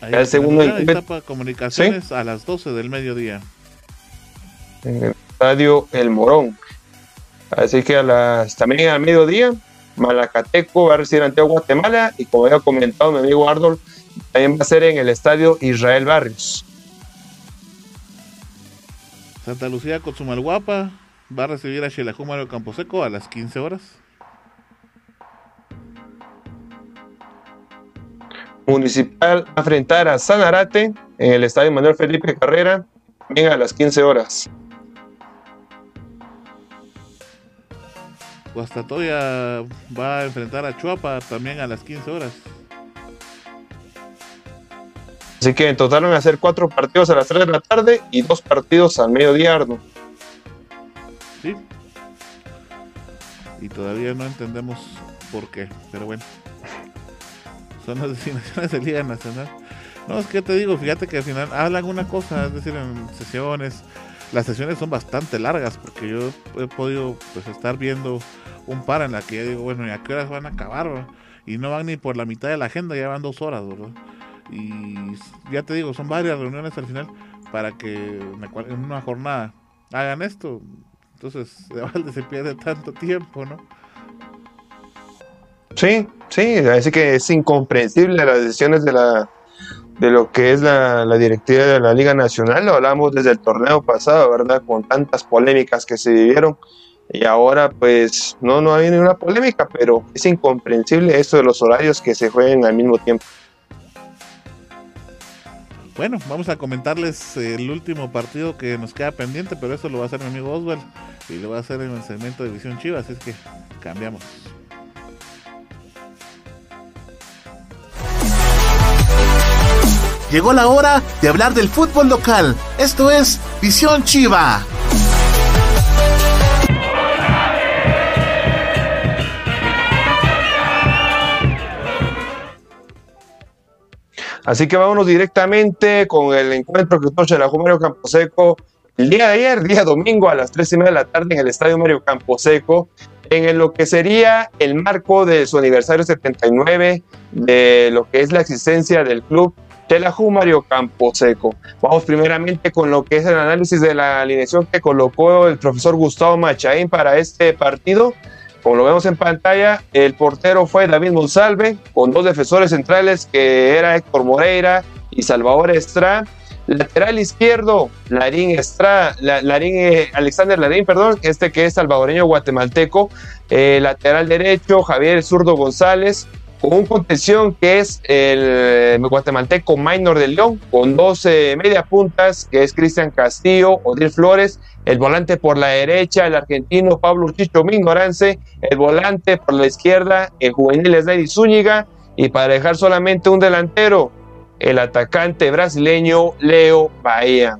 Ahí El segundo Iztapa comunicaciones a las 12 del mediodía. En el estadio El Morón. Así que a las, también al mediodía, Malacateco va a recibir ante Guatemala y como había comentado mi amigo Arnold, también va a ser en el estadio Israel Barrios. Santa Lucía Cozumalguapa va a recibir a Xelajú Mario Camposeco a las 15 horas. Municipal va a enfrentar a Sanarate en el estadio Manuel Felipe Carrera, también a las 15 horas. Guastatoya va a enfrentar a Chuapa también a las 15 horas. Así que en total van a ser cuatro partidos a las 3 de la tarde y dos partidos al mediodía, Arnold. ¿Sí? Y todavía no entendemos por qué, pero bueno. Son las designaciones de Liga Nacional. No, es que te digo, fíjate que al final hablan una cosa, es decir, en sesiones, las sesiones son bastante largas, porque yo he podido pues estar viendo un par en la que yo digo, bueno, ¿y a qué horas van a acabar? Y no van ni por la mitad de la agenda, ya van dos horas, ¿verdad? Y ya te digo, son varias reuniones al final para que en una jornada hagan esto. Entonces, *laughs* de balde se pierde tanto tiempo, ¿no? Sí, sí, así que es incomprensible las decisiones de la de lo que es la, la directiva de la Liga Nacional, lo hablamos desde el torneo pasado, ¿verdad? Con tantas polémicas que se vivieron y ahora pues no, no hay ninguna polémica, pero es incomprensible esto de los horarios que se jueguen al mismo tiempo. Bueno, vamos a comentarles el último partido que nos queda pendiente, pero eso lo va a hacer mi amigo Oswald y lo va a hacer en el segmento de Visión Chivas, así es que cambiamos. Llegó la hora de hablar del fútbol local. Esto es Visión Chiva. Así que vámonos directamente con el encuentro que tuvo la Mario Camposeco el día de ayer, día domingo a las 3 y media de la tarde en el Estadio Mario Camposeco, en lo que sería el marco de su aniversario 79 de lo que es la existencia del club Telahu Mario Camposeco. Vamos primeramente con lo que es el análisis de la alineación que colocó el profesor Gustavo Machaín para este partido. Como lo vemos en pantalla, el portero fue David Monsalve, con dos defensores centrales que era Héctor Moreira y Salvador Estrada. Lateral izquierdo, Larín Estrada, Larín, eh, Alexander Larín, perdón, este que es salvadoreño guatemalteco. Eh, lateral derecho, Javier Zurdo González con un contención que es el guatemalteco Minor de León, con 12 media puntas, que es Cristian Castillo, Odil Flores, el volante por la derecha, el argentino Pablo Chicho Mignorance, el volante por la izquierda, el juvenil Esnedi Zúñiga, y para dejar solamente un delantero, el atacante brasileño Leo Bahía.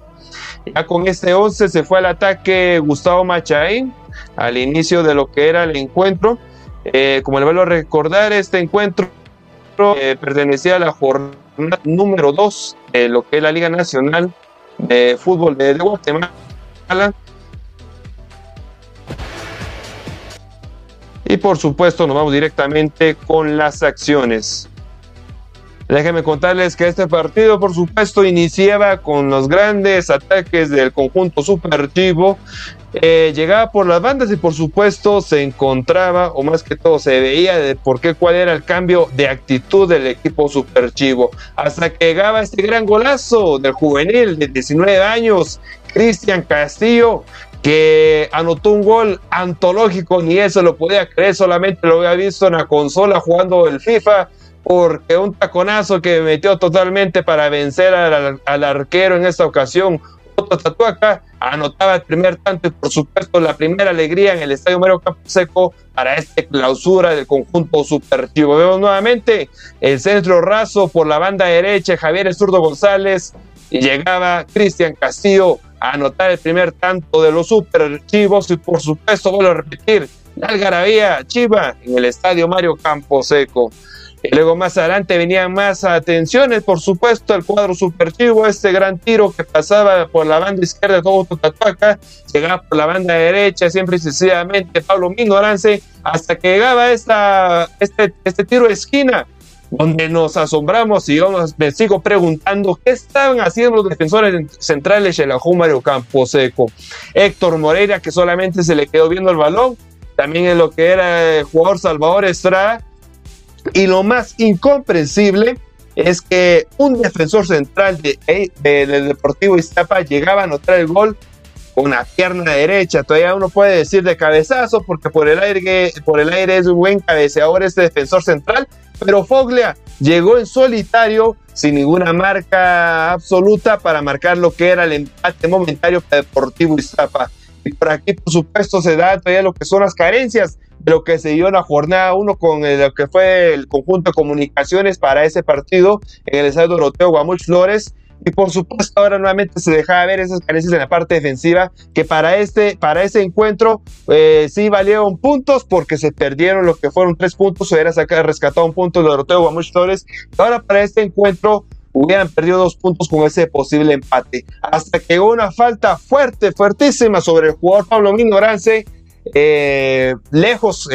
Ya con este 11 se fue al ataque Gustavo Machaín al inicio de lo que era el encuentro eh, como le vuelvo a recordar, este encuentro eh, pertenecía a la jornada número 2 de lo que es la Liga Nacional de Fútbol de, Guatemala. Y por supuesto nos vamos directamente con las acciones. Déjenme contarles que este partido, por supuesto, iniciaba con los grandes ataques del conjunto superchivo eh, llegaba por las bandas y por supuesto se encontraba, o más que todo se veía de por qué cuál era el cambio de actitud del equipo super chivo. Hasta que llegaba este gran golazo del juvenil de 19 años, Cristian Castillo, que anotó un gol antológico, ni eso lo podía creer, solamente lo había visto en la consola jugando el FIFA, porque un taconazo que metió totalmente para vencer al, arquero en esta ocasión, Tatuaca anotaba el primer tanto y por supuesto la primera alegría en el Estadio Mario Seco para esta clausura del conjunto superchivo. Vemos nuevamente el centro raso por la banda derecha, Javier Zurdo González y llegaba Cristian Castillo a anotar el primer tanto de los superchivos y por supuesto vuelvo a repetir la algarabía chiva en el Estadio Mario Camposeco. Y luego más adelante venían más atenciones, por supuesto, el cuadro superchivo, este gran tiro que pasaba por la banda izquierda de todo Tatuaca, llegaba por la banda derecha, siempre y sencillamente Pablo Mingorance, hasta que llegaba esta, este, este tiro de esquina, donde nos asombramos y yo me sigo preguntando qué estaban haciendo los defensores centrales de la Mario Camposeco. Héctor Moreira, que solamente se le quedó viendo el balón, también en lo que era el jugador Salvador Estrada, y lo más incomprensible es que un defensor central de, del Deportivo Iztapa llegaba a anotar el gol con la pierna derecha. Todavía uno puede decir de cabezazo porque por el aire, por el aire es un buen cabeceador este defensor central, pero Foglia llegó en solitario sin ninguna marca absoluta para marcar lo que era el empate momentario para Deportivo Iztapa. Y por aquí, por supuesto, se da todavía lo que son las carencias de lo que se dio en la jornada 1 con lo que fue el conjunto de comunicaciones para ese partido en el estadio Doroteo Guamuch Flores. Y por supuesto ahora nuevamente se dejaba ver esas carencias en la parte defensiva que para este, para ese encuentro eh, sí valieron puntos porque se perdieron lo que fueron tres puntos, se hubiera sacado, rescatado un punto de Doroteo Guamuch Flores. Ahora para este encuentro hubieran perdido dos puntos con ese posible empate. Hasta que hubo una falta fuerte, fuertísima sobre el jugador Pablo Minorance eh, lejos,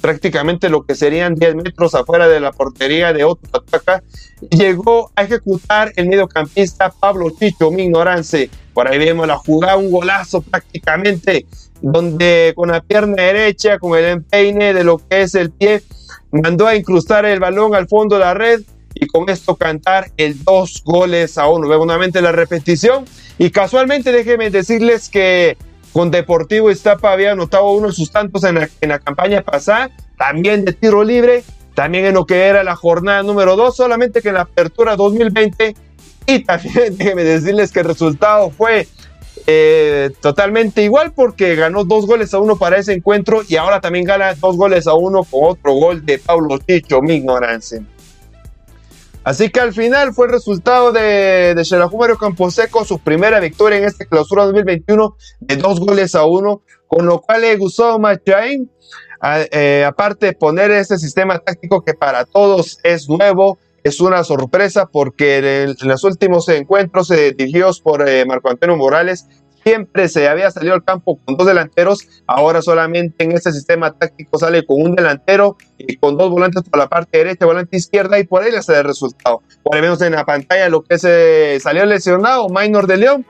prácticamente lo que serían 10 metros afuera de la portería de Otto Tatuaca, llegó a ejecutar el mediocampista Pablo Chicho Mignorance. Por ahí vemos la jugada, un golazo prácticamente, donde con la pierna derecha, con el empeine de lo que es el pie, mandó a incrustar el balón al fondo de la red y con esto cantar el dos goles a uno. Vemos nuevamente la repetición y casualmente déjenme decirles que con Deportivo Iztapa había anotado uno de sus tantos en la, campaña pasada, también de tiro libre, también en lo que era la jornada número 2, solamente que en la apertura 2020, y también *laughs* déjenme decirles que el resultado fue eh, totalmente igual porque ganó dos goles a uno para ese encuentro y ahora también gana dos goles a uno con otro gol de Pablo Chicho, mi ignorancia. Así que al final fue el resultado de, de Mario Camposeco, su primera victoria en esta clausura 2021 de dos goles a uno, con lo cual le gustó Machain, eh, aparte de poner este sistema táctico que para todos es nuevo, es una sorpresa porque en, los últimos encuentros eh, dirigidos por eh, Marco Antonio Morales siempre se había salido al campo con dos delanteros, ahora solamente en este sistema táctico sale con un delantero y con dos volantes por la parte derecha, volante izquierda y por ahí le sale el resultado. Por ahí vemos en la pantalla lo que se salió lesionado, Minor de León,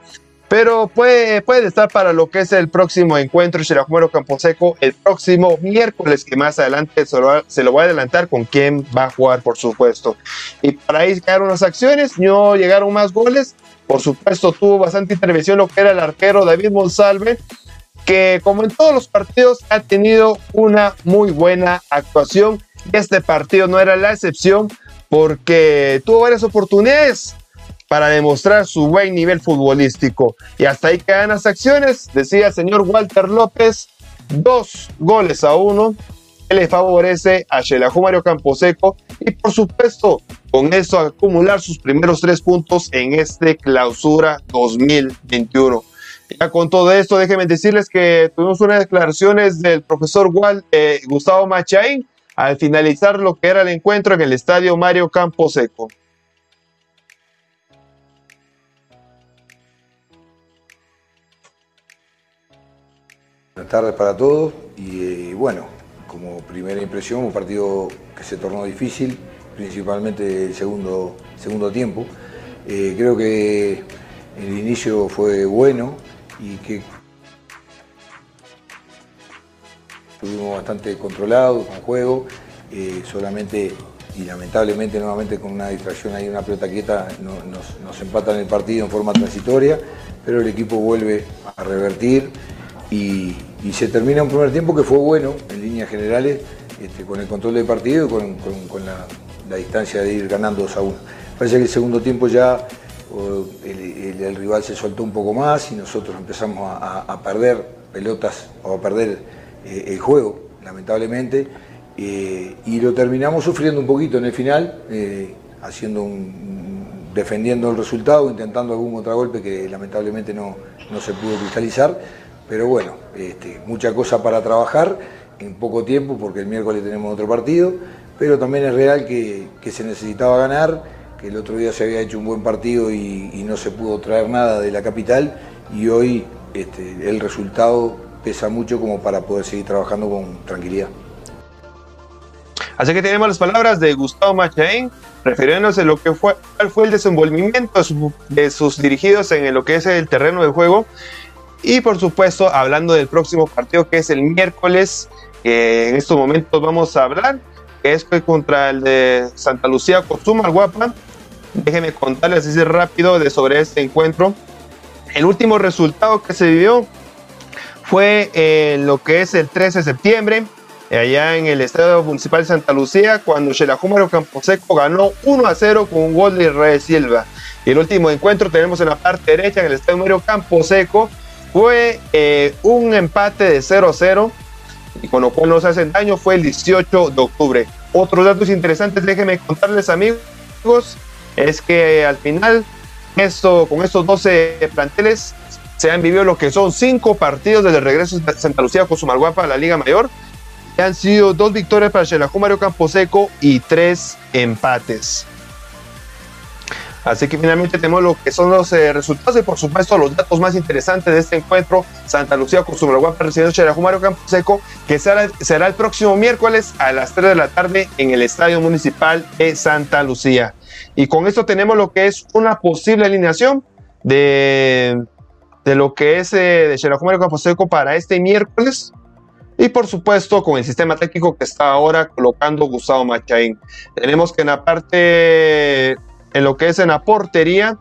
pero puede, puede estar para lo que es el próximo encuentro Campo Camposeco el próximo miércoles, que más adelante se lo, se lo, voy a adelantar con quién va a jugar, por supuesto. Y para ahí quedaron las acciones, no llegaron más goles. Por supuesto, tuvo bastante intervención lo que era el arquero David Monsalve, que como en todos los partidos ha tenido una muy buena actuación. Este partido no era la excepción porque tuvo varias oportunidades para demostrar su buen nivel futbolístico. Y hasta ahí quedan las acciones, decía el señor Walter López, dos goles a uno, le favorece a Xelajú Mario Camposeco y por supuesto con eso acumular sus primeros tres puntos en este clausura 2021. Ya con todo esto, déjenme decirles que tuvimos unas declaraciones del profesor eh, Gustavo Machain al finalizar lo que era el encuentro en el estadio Mario Camposeco. Buenas tardes para todos y, bueno, como primera impresión, un partido que se tornó difícil, principalmente el segundo, segundo tiempo. Eh, creo que el inicio fue bueno y que estuvimos bastante controlados con juego, eh, solamente y lamentablemente nuevamente con una distracción ahí, una pelota quieta, nos, nos empatan el partido en forma transitoria, pero el equipo vuelve a revertir y, se termina un primer tiempo que fue bueno en líneas generales, este, con el control del partido y con, la, distancia de ir ganando 2 a 1. Parece que el segundo tiempo ya el, rival se soltó un poco más y nosotros empezamos a, perder pelotas o a perder eh, el juego, lamentablemente, eh, y lo terminamos sufriendo un poquito en el final, eh, haciendo un, defendiendo el resultado, intentando algún contragolpe que lamentablemente no, no se pudo cristalizar pero bueno, este, mucha cosa para trabajar en poco tiempo porque el miércoles tenemos otro partido, pero también es real que, se necesitaba ganar, que el otro día se había hecho un buen partido y, no se pudo traer nada de la capital y hoy este, el resultado pesa mucho como para poder seguir trabajando con tranquilidad. Así que tenemos las palabras de Gustavo Machain, refiriéndose a lo que cuál fue el desenvolvimiento de sus dirigidos en lo que es el terreno de juego y por supuesto, hablando del próximo partido que es el miércoles, que en estos momentos vamos a hablar, que es contra el de Santa Lucía Costumar Guapa. Déjenme contarles así rápido de sobre este encuentro. El último resultado que se vivió fue en lo que es el 13 de septiembre, allá en el Estadio Municipal de Santa Lucía, cuando Xelajúmaro Camposeco ganó 1 a 0 con un gol de Israel Silva. Y el último encuentro tenemos en la parte derecha, en el Estadio Mario Camposeco, fue eh, un empate de 0-0 y con lo cual no se hacen daño. Fue el 18 de octubre. Otros datos interesantes, déjenme contarles, amigos, es que al final, esto, con estos 12 planteles, se han vivido lo que son cinco partidos desde el regreso de Santa Lucía con Sumarguapa a la Liga Mayor. Han sido dos victorias para Xelajú Mario Camposeco y tres empates. Así que finalmente tenemos lo que son los eh, resultados y por supuesto los datos más interesantes de este encuentro. Santa Lucía con Guapa recibiendo Cherajú Mario Camposeco, que será, será el próximo miércoles a las 3 de la tarde en el Estadio Municipal de Santa Lucía. Y con esto tenemos lo que es una posible alineación de, de lo que es eh, de Cherajú Mario Camposeco para este miércoles. Y por supuesto, con el sistema técnico que está ahora colocando Gustavo Machain. Tenemos que en la parte en lo que es en la portería,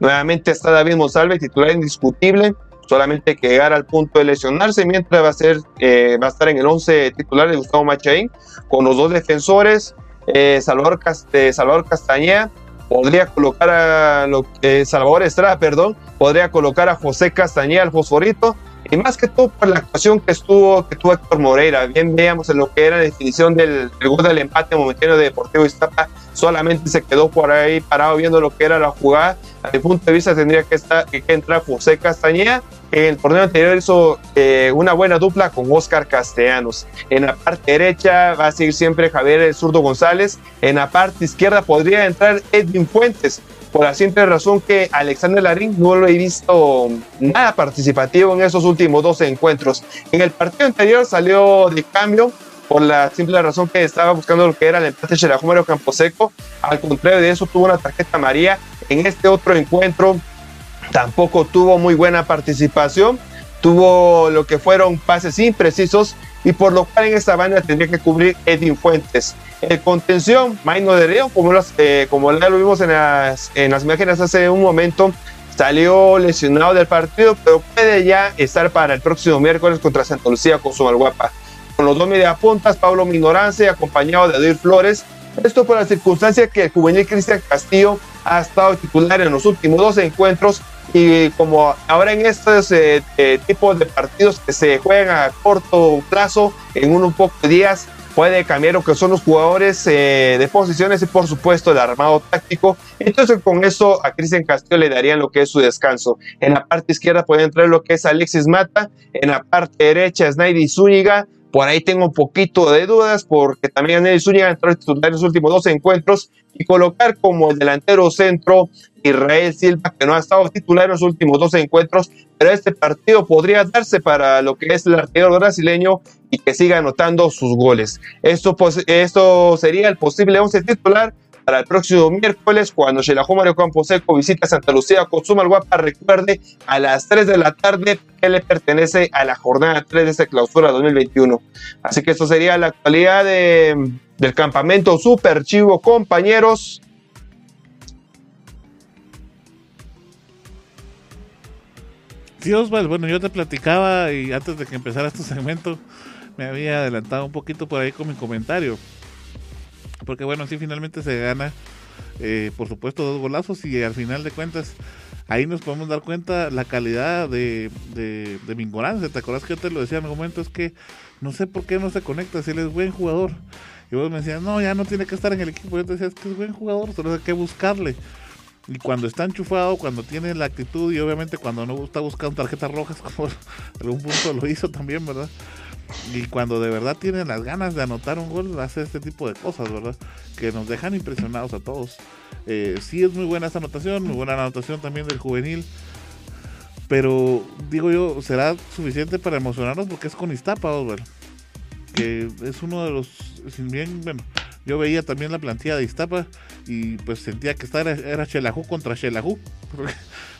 nuevamente está David Monsalve, titular indiscutible, solamente que llegar al punto de lesionarse, mientras va a, ser, eh, va a estar en el 11 titular de Gustavo Machain, con los dos defensores, eh, Salvador, Salvador Castañeda, podría colocar a lo, Salvador Estrada, perdón, podría colocar a José Castañeda, el fosforito, y más que todo por la actuación que estuvo, que tuvo Héctor Moreira. Bien veamos en lo que era la definición del, gol del empate momentáneo de Deportivo Iztapa, solamente se quedó por ahí parado viendo lo que era la jugada. A mi punto de vista tendría que, estar, que entrar José Castañeda, que en el torneo anterior hizo eh, una buena dupla con Oscar Castellanos. En la parte derecha va a seguir siempre Javier el Zurdo González. En la parte izquierda podría entrar Edwin Fuentes por la simple razón que Alexander Larín no lo he visto nada participativo en esos últimos dos encuentros. En el partido anterior salió de cambio por la simple razón que estaba buscando lo que era el empate Campo Camposeco. Al contrario de eso, tuvo una tarjeta amarilla. En este otro encuentro tampoco tuvo muy buena participación, tuvo lo que fueron pases imprecisos y por lo cual en esta banda tendría que cubrir Edwin Fuentes. El contención, Maino de como, eh, como ya lo vimos en las, en las imágenes hace un momento, salió lesionado del partido, pero puede ya estar para el próximo miércoles contra Santa Lucía con su Malguapa. Con los dos mediapuntas, Pablo Minorance, acompañado de Adir Flores. Esto por la circunstancia que el juvenil Cristian Castillo ha estado titular en los últimos dos encuentros y como ahora en estos eh, eh, tipos de partidos que se juegan a corto plazo, en un, poco de días, puede cambiar lo que son los jugadores eh, de posiciones y por supuesto el armado táctico. Entonces con eso a Cristian Castillo le darían lo que es su descanso. En la parte izquierda puede entrar lo que es Alexis Mata, en la parte derecha es Naidi Zúñiga, por ahí tengo un poquito de dudas porque también Nelly Zúñiga entró en los últimos dos encuentros y colocar como el delantero centro Israel Silva, que no ha estado titular en los últimos dos encuentros, pero este partido podría darse para lo que es el arquero brasileño y que siga anotando sus goles. Esto, esto sería el posible once titular para el próximo miércoles cuando Xelajú Mario Camposeco visita Santa Lucía con su Guapa. Recuerde, a las 3 de la tarde que le pertenece a la jornada 3 de esta clausura 2021. Así que eso sería la actualidad del campamento Super Chivo, compañeros. Sí, Osvaldo, bueno, yo te platicaba y antes de que empezara este segmento me había adelantado un poquito por ahí con mi comentario porque bueno, sí finalmente se gana, eh, por supuesto, dos golazos y al final de cuentas ahí nos podemos dar cuenta la calidad de, de, de ¿Te acuerdas que yo te lo decía en un momento? Es que no sé por qué no se conecta, si él es buen jugador. Y vos me decías, no, ya no tiene que estar en el equipo. Yo te decía, es que es buen jugador, solo hay que buscarle. Y cuando está enchufado, cuando tiene la actitud y obviamente cuando no está buscando tarjetas rojas, *laughs* como en algún punto lo hizo también, ¿verdad? Y cuando de verdad tienen las ganas de anotar un gol, hace este tipo de cosas, ¿verdad? Que nos dejan impresionados a todos. Eh, sí es muy buena esta anotación, muy buena anotación también del juvenil. Pero digo yo, será suficiente para emocionarnos porque es con Iztapa, Osvaldo. Que es uno de los, sin bien, bueno, yo veía también la plantilla de Iztapa y pues sentía que esta era, era contra Xelajú.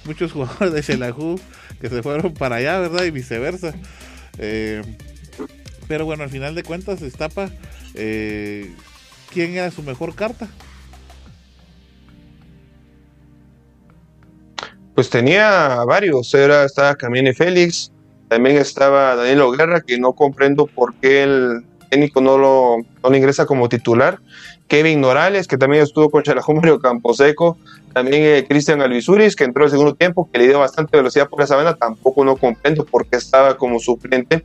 Muchos jugadores de Xelajú que se fueron para allá, ¿verdad? Y viceversa. Eh, pero bueno, al final de cuentas, Estapa, eh, ¿quién era su mejor carta? Pues tenía varios, era, estaba Camille Félix, también estaba Daniel Guerra, que no comprendo por qué el técnico no lo, no lo ingresa como titular. Kevin Norales, que también estuvo con Chalajumario Camposeco, también eh, Cristian Alvisuris, que entró el segundo tiempo, que le dio bastante velocidad por esa banda, tampoco no comprendo por qué estaba como suplente.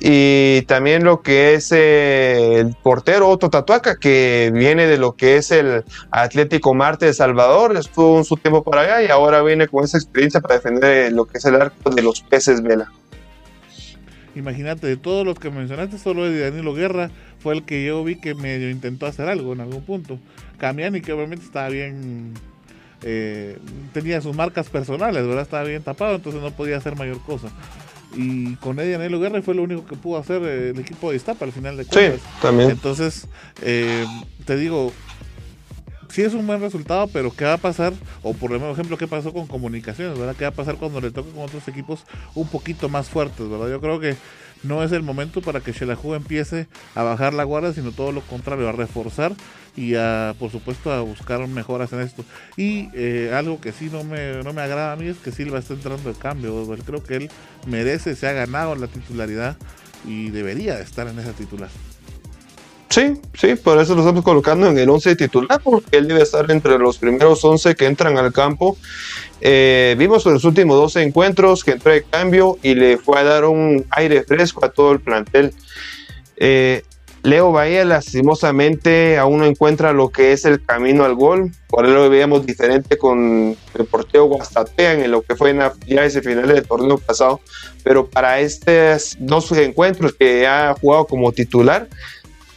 Y también lo que es eh, el portero Otto Tatuaca, que viene de lo que es el Atlético Marte de Salvador, estuvo en su tiempo para allá y ahora viene con esa experiencia para defender lo que es el arco de los peces vela. Imagínate, de todos los que mencionaste, solo de Danilo Guerra fue el que yo vi que medio intentó hacer algo en algún punto. Camiani, que obviamente estaba bien, eh, tenía sus marcas personales, ¿verdad? Estaba bien tapado, entonces no podía hacer mayor cosa. Y con Eddie Danilo Guerra fue lo único que pudo hacer el equipo de Iztapa al final de cuentas. Sí, también. Entonces, eh, te digo, sí es un buen resultado, pero ¿qué va a pasar? O por ejemplo, ¿qué pasó con comunicaciones? ¿Verdad? ¿Qué va a pasar cuando le toque con otros equipos un poquito más fuertes? ¿Verdad? Yo creo que no es el momento para que Shelahu empiece a bajar la guardia, sino todo lo contrario, a reforzar y a, por supuesto, a buscar mejoras en esto. Y eh, algo que sí no me, no me agrada a mí es que Silva está entrando de cambio. Creo que él merece, se ha ganado la titularidad y debería estar en esa titular. Sí, sí, por eso lo estamos colocando en el 11 titular, porque él debe estar entre los primeros 11 que entran al campo. Eh, vimos en los últimos 12 encuentros que entró de cambio y le fue a dar un aire fresco a todo el plantel. Eh, Leo Bahía lastimosamente aún no encuentra lo que es el camino al gol, por eso lo veíamos diferente con el porteo Guastatea en lo que fue en la ese final del torneo pasado, pero para estos dos encuentros que ha jugado como titular,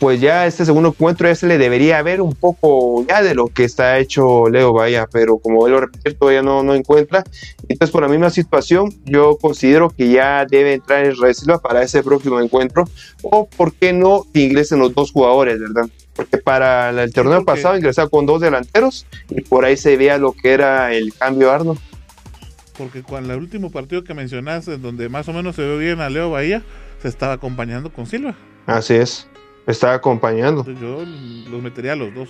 pues ya este segundo encuentro ya se le debería ver un poco ya de lo que está hecho Leo Bahía, pero como él lo repite, todavía no, no encuentra. Entonces, por la misma situación, yo considero que ya debe entrar en Silva para ese próximo encuentro, o por qué no que ingresen los dos jugadores, ¿verdad? Porque para el torneo pasado ingresaba con dos delanteros y por ahí se veía lo que era el cambio Arno. porque cuando el último partido que mencionaste, donde más o menos se ve bien a Leo Bahía, se estaba acompañando con Silva. Así es, estaba acompañando. yo los metería a los dos.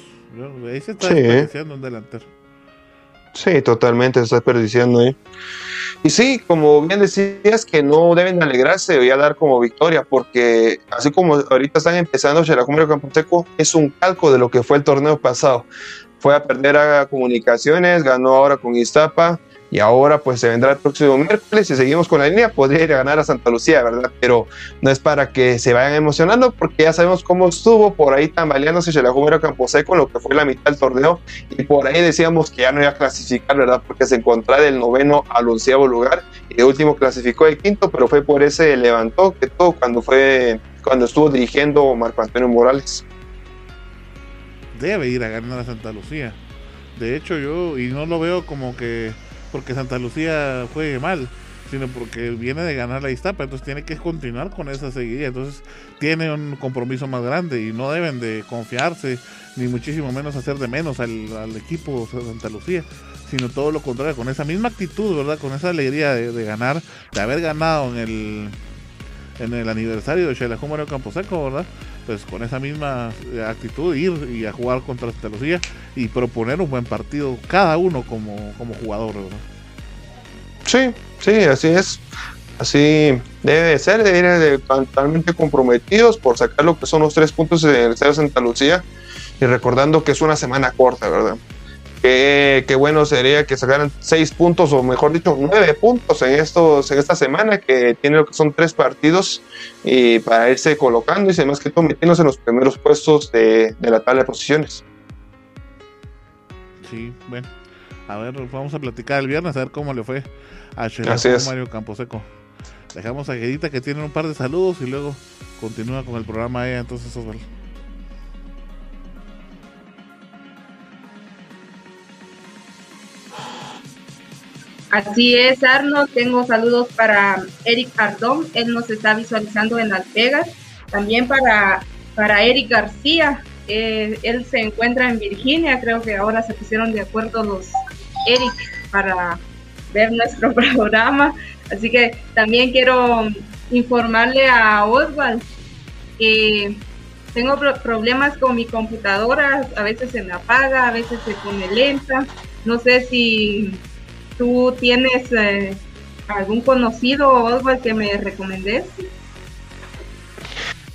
ahí se está desperdiciando un delantero. Sí, totalmente se está desperdiciando ahí. Y sí, como bien decías, que no deben alegrarse voy a dar como victoria, porque así como ahorita están empezando, Campo Camposeco es un calco de lo que fue el torneo pasado. Fue a perder a Comunicaciones, ganó ahora con Iztapa, y ahora pues se vendrá el próximo miércoles y seguimos con la línea, podría ir a ganar a Santa Lucía, ¿verdad? Pero no es para que se vayan emocionando porque ya sabemos cómo estuvo por ahí tambaleándose Campo Camposeco, lo que fue la mitad del torneo y por ahí decíamos que ya no iba a clasificar, ¿verdad? Porque se encontraba del noveno al onceavo lugar y de último clasificó el quinto, pero fue por ese levantó que todo cuando fue cuando estuvo dirigiendo Marco Antonio Morales. Debe ir a ganar a Santa Lucía. De hecho, yo, y no lo veo como que porque Santa Lucía fue mal, sino porque viene de ganar la Iztapa, entonces tiene que continuar con esa seguidilla, entonces tiene un compromiso más grande y no deben de confiarse, ni muchísimo menos hacer de menos al, al equipo Santa Lucía, sino todo lo contrario, con esa misma actitud, ¿verdad? Con esa alegría de, ganar, de haber ganado en el en el aniversario de Campo Campo Camposeco, ¿verdad? Pues con esa misma actitud ir y a jugar contra Santa Lucía y proponer un buen partido cada uno como, como jugador, ¿verdad? Sí, sí, así es. Así debe ser, debe ir totalmente comprometidos por sacar lo que son los tres puntos en el Santa Lucía y recordando que es una semana corta, ¿verdad? Qué, bueno sería que sacaran seis puntos, o mejor dicho, nueve puntos en, estos, en esta semana, que tiene lo que son tres partidos, y para irse colocando y más que todo metiéndose en los primeros puestos de, la tabla de posiciones. Sí, bueno, a ver, vamos a platicar el viernes, a ver cómo le fue a Mario Camposeco. Dejamos a Gedita que tiene un par de saludos y luego continúa con el programa ella, entonces Osvaldo. Así es, Arno. Tengo saludos para Eric Ardón. Él nos está visualizando en Las Vegas. También para, para Eric García. Él se encuentra en Virginia. Creo que ahora se pusieron de acuerdo los Eric para ver nuestro *laughs* programa. Así que también quiero informarle a Oswald que tengo problemas con mi computadora. A veces se me apaga, a veces se pone lenta. No sé si ¿Tú tienes eh, algún conocido o algo que me recomendés?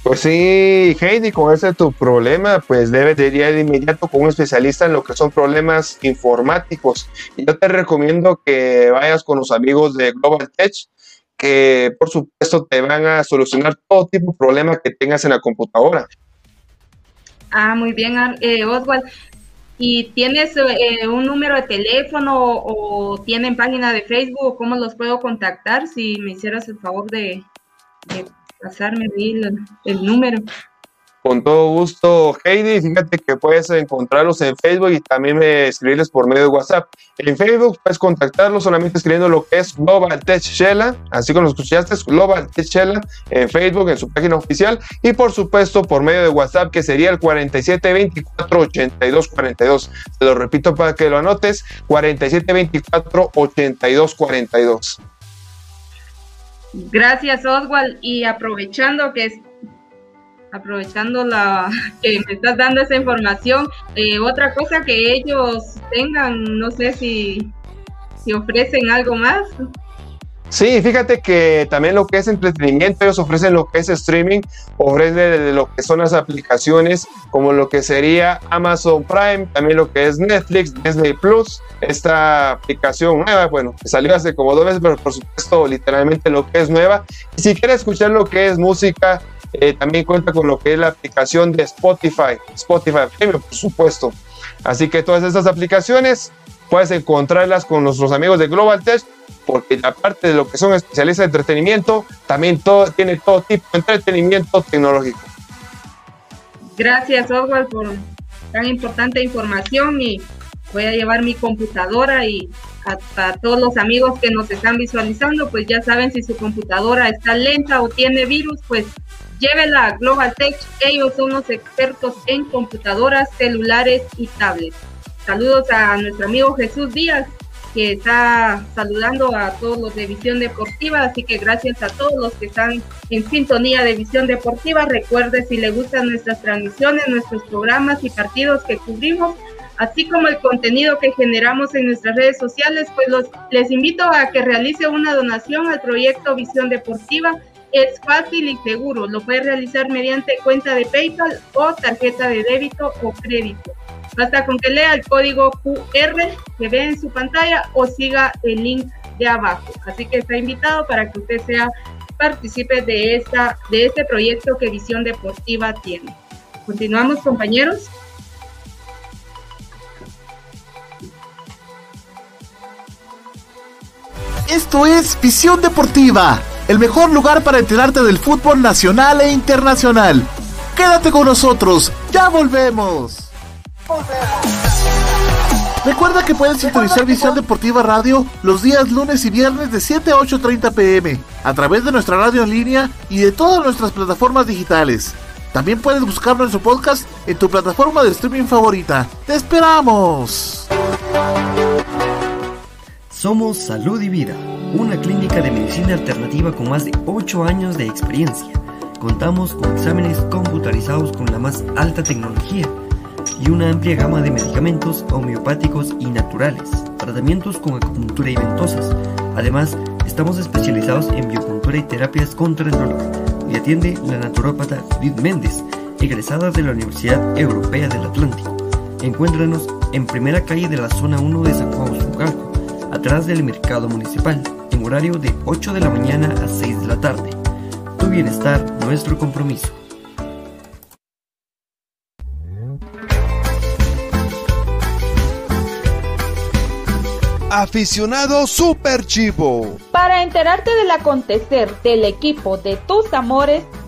Pues sí, Heidi, con ese tu problema, pues debes de ir de inmediato con un especialista en lo que son problemas informáticos. Y yo te recomiendo que vayas con los amigos de Global Tech, que por supuesto te van a solucionar todo tipo de problema que tengas en la computadora. Ah, muy bien, eh, Oswald. ¿Y tienes eh, un número de teléfono o tienen página de Facebook? ¿Cómo los puedo contactar? Si me hicieras el favor de, pasarme el, el número. Con todo gusto, Heidi. Fíjate que puedes encontrarlos en Facebook y también escribirles por medio de WhatsApp. En Facebook puedes contactarlos solamente escribiendo lo que es Global Tech Shella, así como lo escuchaste, Global Tech Shella en Facebook, en su página oficial. Y por supuesto, por medio de WhatsApp, que sería el 4724-8242. Te lo repito para que lo anotes: 4724-8242. Gracias, Oswald. Y aprovechando que aprovechando la *laughs* que me estás dando esa información. Eh, otra cosa que ellos tengan, no sé si, si ofrecen algo más. Sí, fíjate que también lo que es entretenimiento, ellos ofrecen lo que es streaming, ofrecen lo que son las aplicaciones, como lo que sería Amazon Prime, también lo que es Netflix, Disney Plus, esta aplicación nueva, bueno, que salió hace como dos meses, pero por supuesto, literalmente lo que es nueva. Y si quieres escuchar lo que es música, eh, también cuenta con lo que es la aplicación de Spotify, Spotify Premium, por supuesto. Así que todas estas aplicaciones puedes encontrarlas con nuestros amigos de Global Test, porque aparte de lo que son especialistas de entretenimiento, también todo, tiene todo tipo de entretenimiento tecnológico. Gracias, Oswald, por tan importante información y voy a llevar mi computadora y a, todos los amigos que nos están visualizando, pues ya saben si su computadora está lenta o tiene virus, pues llévela a Global Tech. Ellos son los expertos en computadoras, celulares y tablets. Saludos a nuestro amigo Jesús Díaz, que está saludando a todos los de Visión Deportiva, así que gracias a todos los que están en sintonía de Visión Deportiva. Recuerde si le gustan nuestras transmisiones, nuestros programas y partidos que cubrimos, así como el contenido que generamos en nuestras redes sociales, pues los, les invito a que realice una donación al proyecto Visión Deportiva. Es fácil y seguro, lo puede realizar mediante cuenta de PayPal o tarjeta de débito o crédito. Basta con que lea el código QR que ve en su pantalla o siga el link de abajo. Así que está invitado para que usted sea participe de esta de este proyecto que Visión Deportiva tiene. Continuamos, compañeros. Esto es Visión Deportiva, el mejor lugar para enterarte del fútbol nacional e internacional. Quédate con nosotros, ya volvemos. Recuerda que puedes sintonizar Visión Deportiva Radio los días lunes y viernes de 7 a 8.30 pm a través de nuestra radio en línea y de todas nuestras plataformas digitales. También puedes buscar nuestro podcast en tu plataforma de streaming favorita. ¡Te esperamos! Somos Salud y Vida, una clínica de medicina alternativa con más de 8 años de experiencia. Contamos con exámenes computarizados con la más alta tecnología y una amplia gama de medicamentos homeopáticos y naturales, tratamientos con acupuntura y ventosas. Además, estamos especializados en biopuntura y terapias contra el dolor y atiende la naturópata Judith Méndez, egresada de la Universidad Europea del Atlántico. Encuéntranos en primera calle de la zona 1 de San Juan Usucalco, atrás del mercado municipal, en horario de 8 de la mañana a 6 de la tarde. Tu bienestar, nuestro compromiso. aficionado super chivo. Para enterarte del acontecer del equipo de tus amores,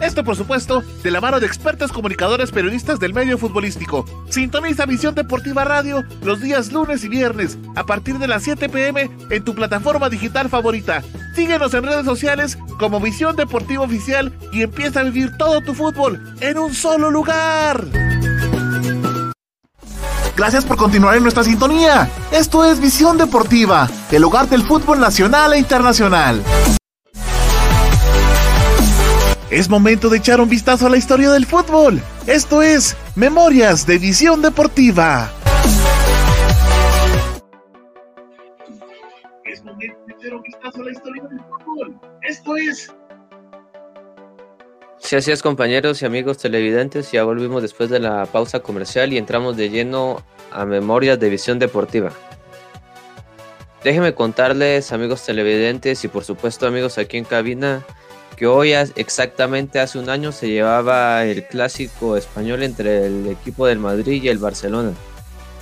Esto, por supuesto, de la mano de expertos comunicadores periodistas del medio futbolístico. Sintoniza Visión Deportiva Radio los días lunes y viernes a partir de las 7 pm en tu plataforma digital favorita. Síguenos en redes sociales como Visión Deportiva Oficial y empieza a vivir todo tu fútbol en un solo lugar. Gracias por continuar en nuestra sintonía. Esto es Visión Deportiva, el hogar del fútbol nacional e internacional. Es momento de echar un vistazo a la historia del fútbol. Esto es Memorias de Visión Deportiva. Es momento de echar un vistazo a la historia del fútbol. Esto es Sí, así es compañeros y amigos televidentes, ya volvimos después de la pausa comercial y entramos de lleno a Memorias de Visión Deportiva. Déjenme contarles amigos televidentes y por supuesto amigos aquí en cabina que hoy exactamente hace un año se llevaba el clásico español entre el equipo del Madrid y el Barcelona.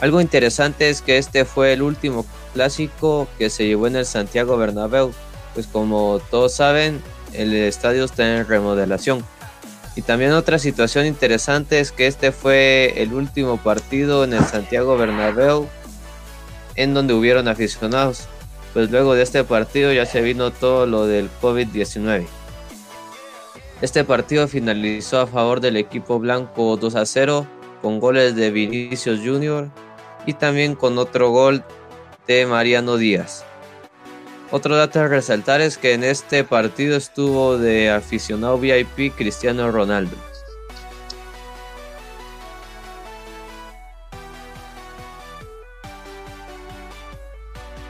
Algo interesante es que este fue el último clásico que se llevó en el Santiago Bernabéu, pues como todos saben, el estadio está en remodelación. Y también otra situación interesante es que este fue el último partido en el Santiago Bernabéu en donde hubieron aficionados, pues luego de este partido ya se vino todo lo del COVID-19. Este partido finalizó a favor del equipo blanco 2 a 0 con goles de Vinicius Jr. y también con otro gol de Mariano Díaz. Otro dato a resaltar es que en este partido estuvo de aficionado VIP Cristiano Ronaldo.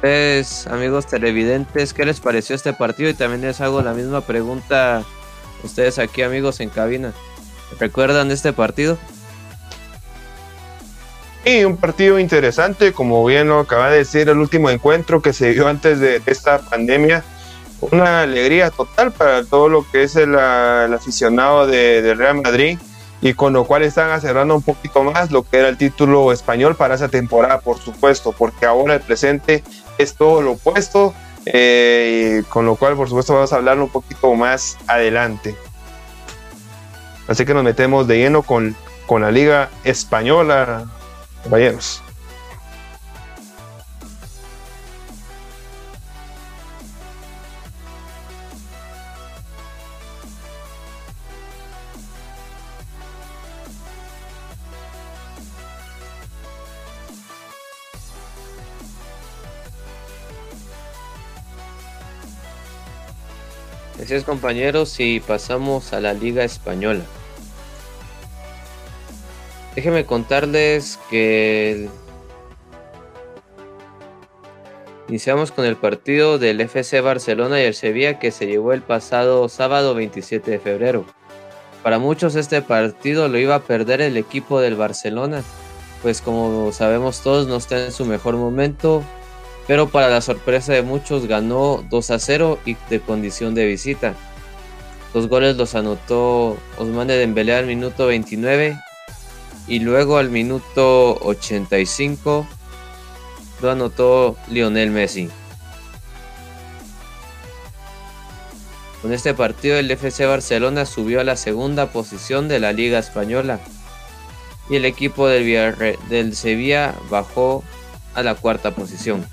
Pues, amigos televidentes, ¿qué les pareció este partido? Y también les hago la misma pregunta ustedes aquí amigos en cabina. ¿Recuerdan este partido? Sí, un partido interesante, como bien lo acaba de decir, el último encuentro que se dio antes de esta pandemia. Una alegría total para todo lo que es el, aficionado de, Real Madrid y con lo cual están acelerando un poquito más lo que era el título español para esa temporada, por supuesto, porque ahora el presente es todo lo opuesto eh, con lo cual, por supuesto, vamos a hablar un poquito más adelante. Así que nos metemos de lleno con, con la Liga Española, compañeros. Así compañeros y pasamos a la Liga Española. Déjenme contarles que iniciamos con el partido del FC Barcelona y el Sevilla que se llevó el pasado sábado 27 de febrero. Para muchos este partido lo iba a perder el equipo del Barcelona, pues como sabemos todos no está en su mejor momento pero para la sorpresa de muchos ganó 2 a 0 y de condición de visita. Los goles los anotó Osmane Dembélé al minuto 29 y luego al minuto 85 lo anotó Lionel Messi. Con este partido el FC Barcelona subió a la segunda posición de la Liga Española y el equipo del Sevilla bajó a la cuarta posición.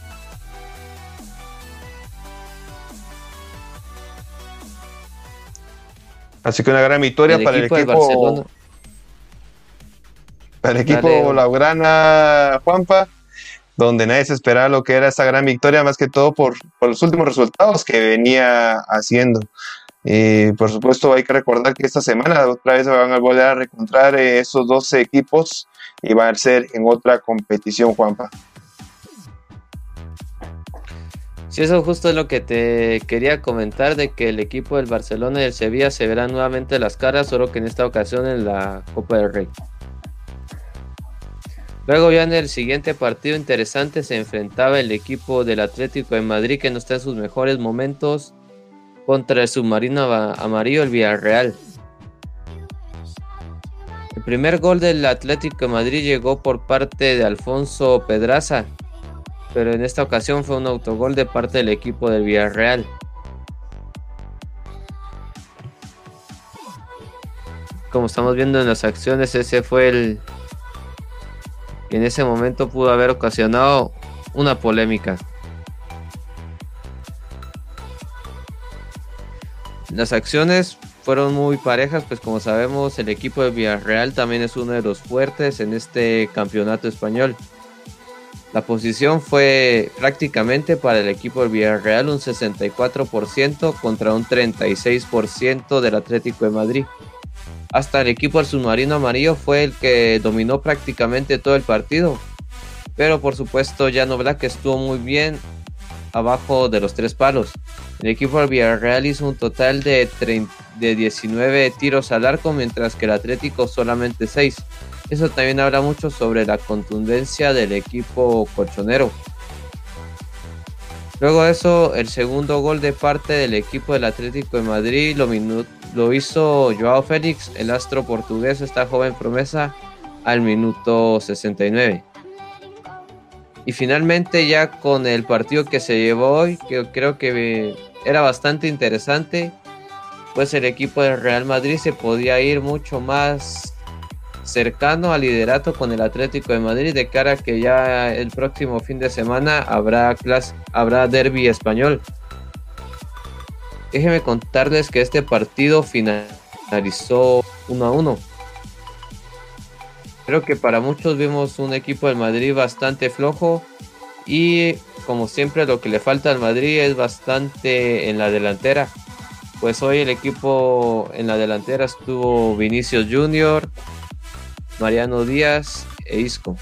Así que una gran victoria para el equipo. Para el equipo Laurana Juanpa, donde nadie se esperaba lo que era esa gran victoria, más que todo por, los últimos resultados que venía haciendo. Y por supuesto hay que recordar que esta semana otra vez se van a volver a reencontrar esos 12 equipos y van a ser en otra competición, Juanpa. Sí, eso justo es lo que te quería comentar de que el equipo del Barcelona y el Sevilla se verán nuevamente las caras, solo que en esta ocasión en la Copa del Rey. Luego ya en el siguiente partido interesante se enfrentaba el equipo del Atlético de Madrid que no está en sus mejores momentos contra el submarino amarillo el Villarreal. El primer gol del Atlético de Madrid llegó por parte de Alfonso Pedraza, pero en esta ocasión fue un autogol de parte del equipo del Villarreal. Como estamos viendo en las acciones, ese fue el que en ese momento pudo haber ocasionado una polémica. Las acciones fueron muy parejas, pues como sabemos el equipo de Villarreal también es uno de los fuertes en este campeonato español. La posición fue prácticamente para el equipo del Villarreal un 64% contra un 36% del Atlético de Madrid. Hasta el equipo del submarino amarillo fue el que dominó prácticamente todo el partido. Pero por supuesto Jan Black estuvo muy bien abajo de los tres palos. El equipo del Villarreal hizo un total de, de 19 tiros al arco, mientras que el Atlético solamente 6. Eso también habla mucho sobre la contundencia del equipo colchonero. Luego de eso, el segundo gol de parte del equipo del Atlético de Madrid lo, lo hizo Joao Félix, el astro portugués, esta joven promesa, al minuto 69. Y finalmente ya con el partido que se llevó hoy, que creo que era bastante interesante, pues el equipo del Real Madrid se podía ir mucho más cercano al liderato con el Atlético de Madrid de cara a que ya el próximo fin de semana habrá, habrá derby español. Déjenme contarles que este partido finalizó 1 a 1. Creo que para muchos vimos un equipo del Madrid bastante flojo y como siempre lo que le falta al Madrid es bastante en la delantera. Pues hoy el equipo en la delantera estuvo Vinicius Junior, Mariano Díaz e Isco.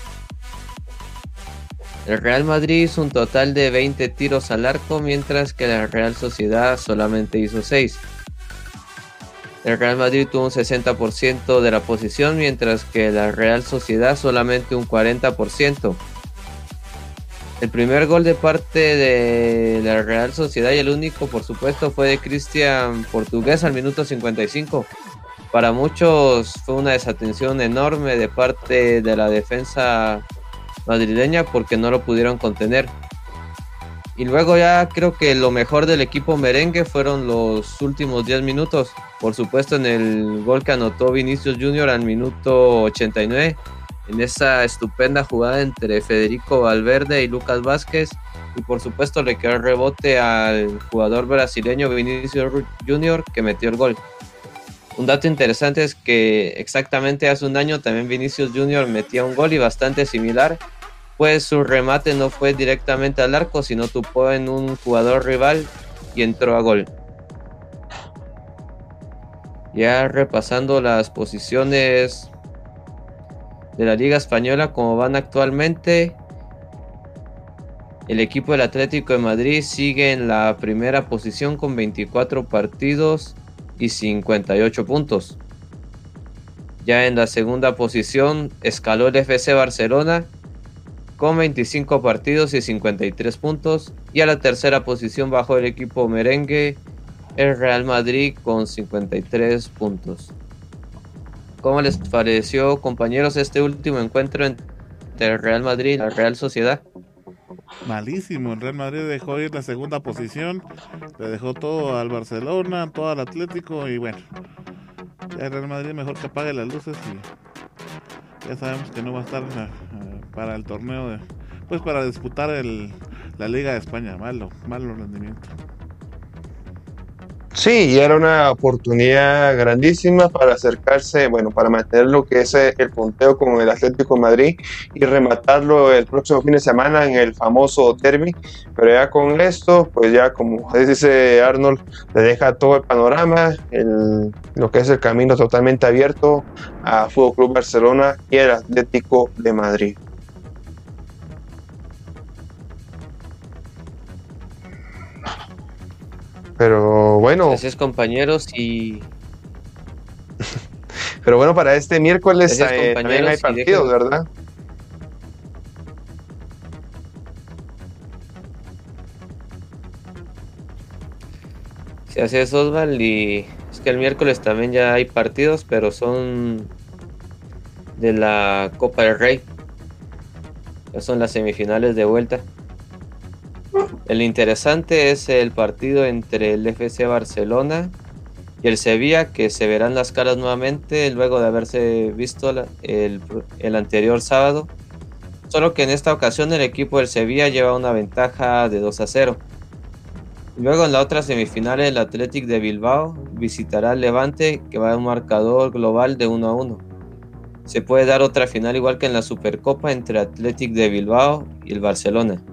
El Real Madrid hizo un total de 20 tiros al arco, mientras que la Real Sociedad solamente hizo 6. El Real Madrid tuvo un 60% de la posición, mientras que la Real Sociedad solamente un 40%. El primer gol de parte de la Real Sociedad y el único, por supuesto, fue de Cristian Portugués al minuto 55. Para muchos fue una desatención enorme de parte de la defensa madrileña porque no lo pudieron contener. Y luego ya creo que lo mejor del equipo merengue fueron los últimos 10 minutos. Por supuesto en el gol que anotó Vinicius Junior al minuto 89. En esa estupenda jugada entre Federico Valverde y Lucas Vázquez. Y por supuesto le quedó el rebote al jugador brasileño Vinicius Junior que metió el gol. Un dato interesante es que exactamente hace un año también Vinicius Junior metía un gol y bastante similar pues su remate no fue directamente al arco, sino tupó en un jugador rival y entró a gol. Ya repasando las posiciones de la Liga Española como van actualmente, el equipo del Atlético de Madrid sigue en la primera posición con 24 partidos y 58 puntos. Ya en la segunda posición escaló el FC Barcelona con 25 partidos y 53 puntos. Y a la tercera posición bajo el equipo merengue, el Real Madrid con 53 puntos. ¿Cómo les pareció, compañeros, este último encuentro entre el Real Madrid y la Real Sociedad? Malísimo, el Real Madrid dejó ir la segunda posición, le dejó todo al Barcelona, todo al Atlético y bueno, ya el Real Madrid mejor que apague las luces y ya sabemos que no va a estar eh, para el torneo, de, pues para disputar el, la Liga de España. Malo, malo rendimiento. Sí, y era una oportunidad grandísima para acercarse, bueno, para mantener lo que es el punteo con el Atlético Madrid y rematarlo el próximo fin de semana en el famoso derby. Pero ya con esto, pues ya como dice Arnold, le deja todo el panorama, el, lo que es el camino totalmente abierto a Fútbol Club Barcelona y el Atlético de Madrid. Pero bueno. Gracias compañeros y... *laughs* Pero bueno, para este miércoles eh, también hay partidos, ¿verdad? Sí, así es Osval y es que el miércoles también ya hay partidos, pero son de la Copa del Rey. Ya son las semifinales de vuelta. El interesante es el partido entre el FC Barcelona y el Sevilla, que se verán las caras nuevamente luego de haberse visto el, anterior sábado. Solo que en esta ocasión el equipo del Sevilla lleva una ventaja de 2 a 0. Luego en la otra semifinal el Athletic de Bilbao visitará al Levante que va a un marcador global de 1 a 1. Se puede dar otra final igual que en la Supercopa entre Athletic de Bilbao y el Barcelona.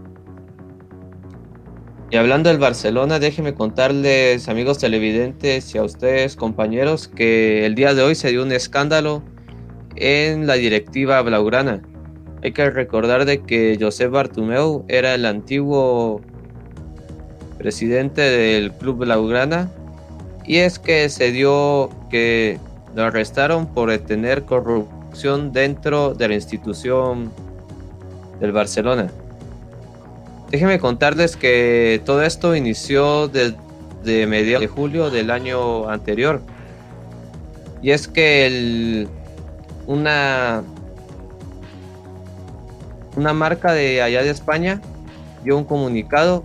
Y hablando del Barcelona, déjenme contarles, amigos televidentes y a ustedes, compañeros, que el día de hoy se dio un escándalo en la directiva blaugrana. Hay que recordar de que Josep Bartumeu era el antiguo presidente del club blaugrana Y es que se dio que lo arrestaron por tener corrupción dentro de la institución del Barcelona. Déjenme contarles que todo esto inició desde mediados de julio del año anterior. Y es que una, una marca de allá de España dio un comunicado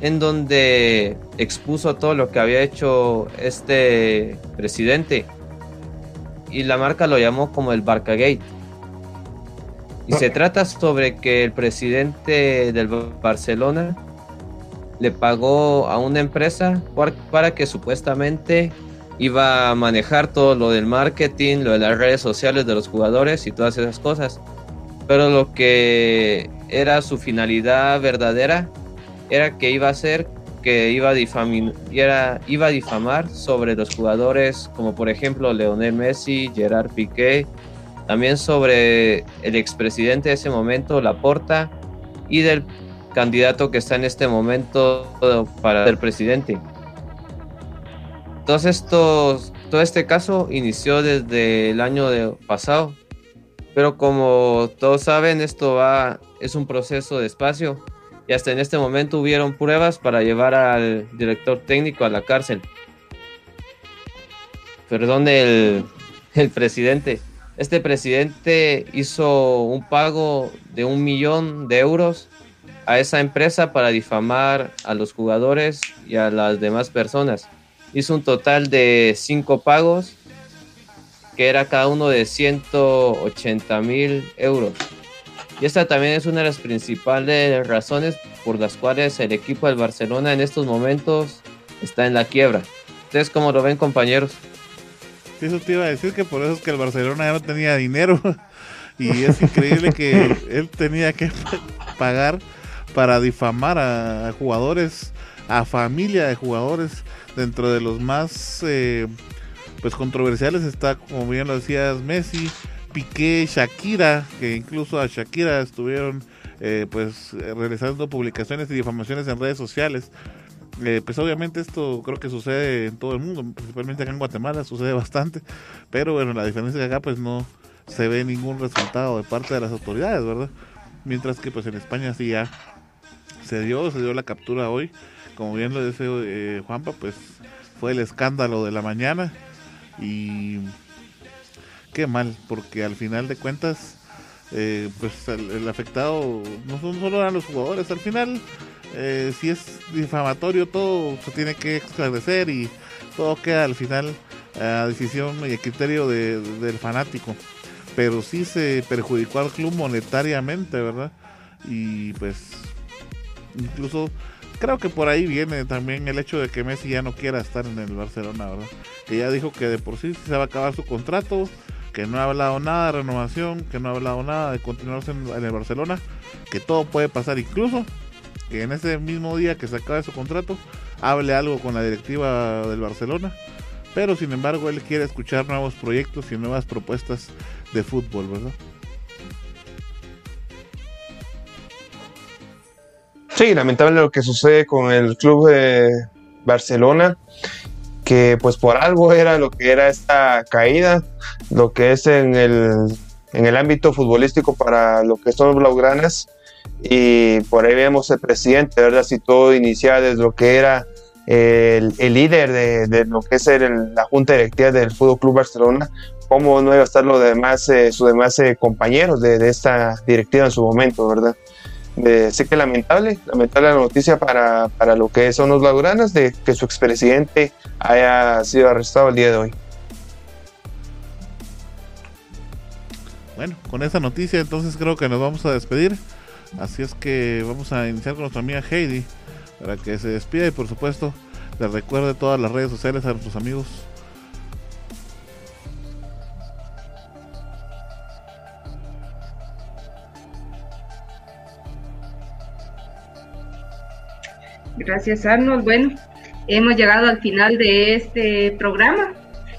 en donde expuso todo lo que había hecho este presidente y la marca lo llamó como el Barcagate. Y se trata sobre que el presidente del Barcelona le pagó a una empresa para que supuestamente iba a manejar todo lo del marketing, lo de las redes sociales de los jugadores y todas esas cosas. Pero lo que era su finalidad verdadera era que iba a ser que iba a, iba a difamar sobre los jugadores como por ejemplo Leonel Messi, Gerard Piqué, también sobre el expresidente de ese momento, Laporta, y del candidato que está en este momento para ser presidente. Todos estos, todo este caso inició desde el año pasado, pero como todos saben, esto va, es un proceso despacio y hasta en este momento hubieron pruebas para llevar al director técnico a la cárcel. Perdón, el, el presidente. Este presidente hizo un pago de un millón de euros a esa empresa para difamar a los jugadores y a las demás personas. Hizo un total de cinco pagos, que era cada uno de 180 mil euros. Y esta también es una de las principales razones por las cuales el equipo del Barcelona en estos momentos está en la quiebra. ¿Ustedes cómo lo ven, compañeros? Eso te iba a decir que por eso es que el Barcelona ya no tenía dinero. *laughs* y es increíble que él tenía que *laughs* pagar para difamar a, jugadores, a familia de jugadores. Dentro de los más eh, pues controversiales está, como bien lo decías, Messi, Piqué, Shakira, que incluso a Shakira estuvieron eh, pues realizando publicaciones y difamaciones en redes sociales. Eh, pues obviamente esto creo que sucede en todo el mundo, principalmente acá en Guatemala sucede bastante, pero bueno, la diferencia es que acá pues no se ve ningún resultado de parte de las autoridades, ¿verdad? Mientras que pues en España sí ya se dio, se dio la captura hoy, como bien lo dice eh, Juanpa, pues fue el escándalo de la mañana y qué mal, porque al final de cuentas, eh, pues el, afectado no son solo eran los jugadores, al final, eh, si es difamatorio, todo se tiene que esclarecer y todo queda al final a decisión y a criterio del fanático. Pero sí se perjudicó al club monetariamente, ¿verdad? Y pues, incluso creo que por ahí viene también el hecho de que Messi ya no quiera estar en el Barcelona, ¿verdad? Que ya dijo que de por sí se va a acabar su contrato, que no ha hablado nada de renovación, que no ha hablado nada de continuarse en, el Barcelona, que todo puede pasar, incluso que en ese mismo día que se acabe su contrato, hable algo con la directiva del Barcelona, pero sin embargo él quiere escuchar nuevos proyectos y nuevas propuestas de fútbol, ¿verdad? Sí, lamentable lo que sucede con el club de Barcelona que pues por algo era lo que era esta caída, lo que es en el, en el ámbito futbolístico para lo que son los blaugranas y por ahí vemos el presidente, ¿verdad? Si todo iniciaba desde lo que era el, el líder de, de, lo que es el, la junta directiva del Fútbol Club Barcelona, cómo no iba a estar los demás, eh, sus demás eh, compañeros de, de, esta directiva en su momento, ¿verdad? sé que lamentable, lamentable la noticia para, para lo que son los lauranas de que su expresidente haya sido arrestado el día de hoy. Bueno, con esa noticia entonces creo que nos vamos a despedir. Así es que vamos a iniciar con nuestra amiga Heidi para que se despida y por supuesto le recuerde todas las redes sociales a nuestros amigos Gracias, Arnold. Bueno, hemos llegado al final de este programa.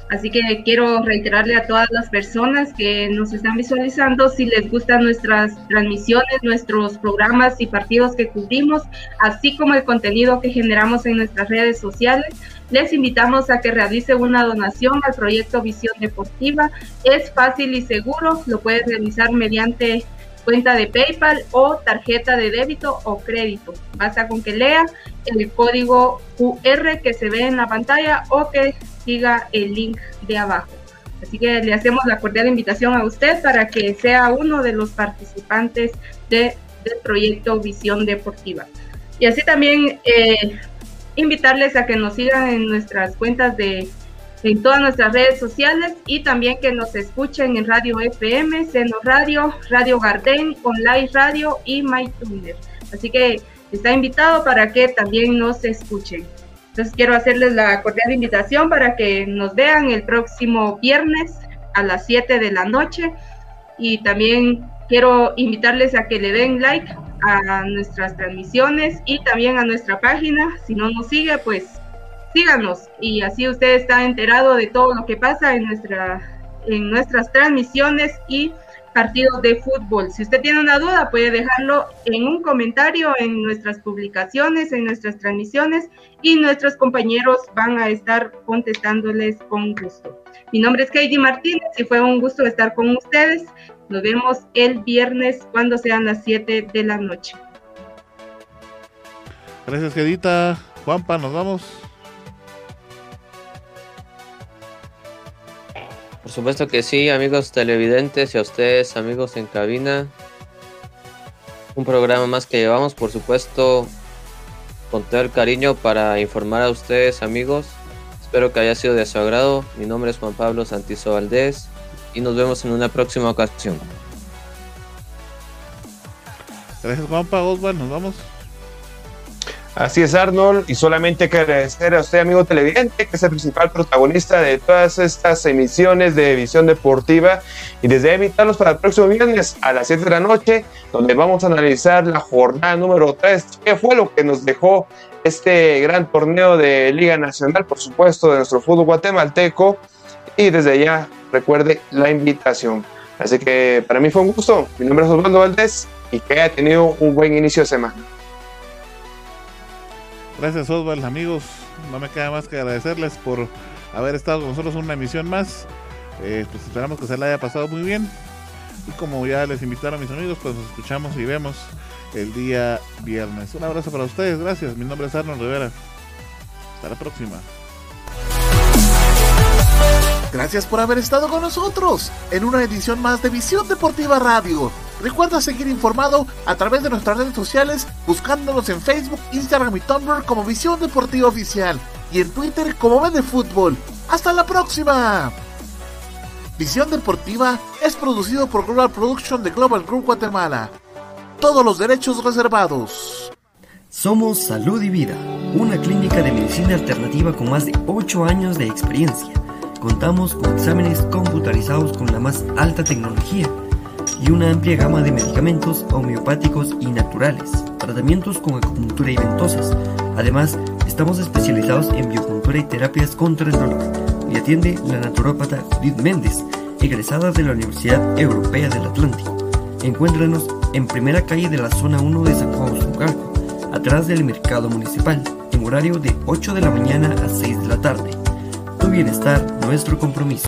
Así que quiero reiterarle a todas las personas que nos están visualizando si les gustan nuestras transmisiones, nuestros programas y partidos que cubrimos, así como el contenido que generamos en nuestras redes sociales. Les invitamos a que realice una donación al proyecto Visión Deportiva. Es fácil y seguro, lo puedes realizar mediante cuenta de PayPal o tarjeta de débito o crédito. Basta con que lea el código QR que se ve en la pantalla o que siga el link de abajo. Así que le hacemos la cordial invitación a usted para que sea uno de los participantes de, del proyecto Visión Deportiva. Y así también eh, invitarles a que nos sigan en nuestras cuentas de en todas nuestras redes sociales y también que nos escuchen en Radio FM, Seno Radio, Radio Garden, Online Radio y MyTuner. Así que está invitado para que también nos escuchen. Entonces quiero hacerles la cordial invitación para que nos vean el próximo viernes a las 7 de la noche y también quiero invitarles a que le den like a nuestras transmisiones y también a nuestra página. Si no nos sigue, pues síganos y así usted está enterado de todo lo que pasa en, nuestra, en nuestras transmisiones y partidos de fútbol. Si usted tiene una duda, puede dejarlo en un comentario en nuestras publicaciones, en nuestras transmisiones y nuestros compañeros van a estar contestándoles con gusto. Mi nombre es Katie Martínez y fue un gusto estar con ustedes. Nos vemos el viernes cuando sean las 7 de la noche. Gracias, Gedita. Juanpa, nos vamos. Por supuesto que sí, amigos televidentes y a ustedes, amigos en cabina. Un programa más que llevamos, por supuesto, con todo el cariño para informar a ustedes, amigos. Espero que haya sido de su agrado. Mi nombre es Juan Pablo Santizo Valdés y nos vemos en una próxima ocasión. Gracias, Juanpa. Osvaldo, nos vamos. Así es, Arnold, y solamente agradecer a usted, amigo televidente, que es el principal protagonista de todas estas emisiones de Visión Deportiva, y desde invitarlos para el próximo viernes a las 7 de la noche, donde vamos a analizar la jornada número 3, qué fue lo que nos dejó este gran torneo de Liga Nacional, por supuesto, de nuestro fútbol guatemalteco, y desde allá recuerde la invitación. Así que para mí fue un gusto, mi nombre es Osvaldo Valdés, y que haya tenido un buen inicio de semana. Gracias Oswald, amigos. No me queda más que agradecerles por haber estado con nosotros en una emisión más. Eh, pues esperamos que se la haya pasado muy bien. Y como ya les invitaron mis amigos, pues nos escuchamos y vemos el día viernes. Un abrazo para ustedes, gracias. Mi nombre es Arnold Rivera. Hasta la próxima. Gracias por haber estado con nosotros en una edición más de Visión Deportiva Radio. Recuerda seguir informado a través de nuestras redes sociales buscándonos en Facebook, Instagram y Tumblr como Visión Deportiva Oficial y en Twitter como Vende Fútbol. ¡Hasta la próxima! Visión Deportiva es producido por Global Production de Global Group Guatemala. Todos los derechos reservados. Somos Salud y Vida, una clínica de medicina alternativa con más de 8 años de experiencia. Contamos con exámenes computarizados con la más alta tecnología y una amplia gama de medicamentos homeopáticos y naturales, tratamientos con acupuntura y ventosas. Además, estamos especializados en biocultura y terapias contra el dolor. Y atiende la naturópata Judith Méndez, egresada de la Universidad Europea del Atlántico. Encuéntranos en primera calle de la zona 1 de San Juan Zucalco, atrás del mercado municipal, en horario de 8 de la mañana a 6 de la tarde. Tu bienestar, nuestro compromiso.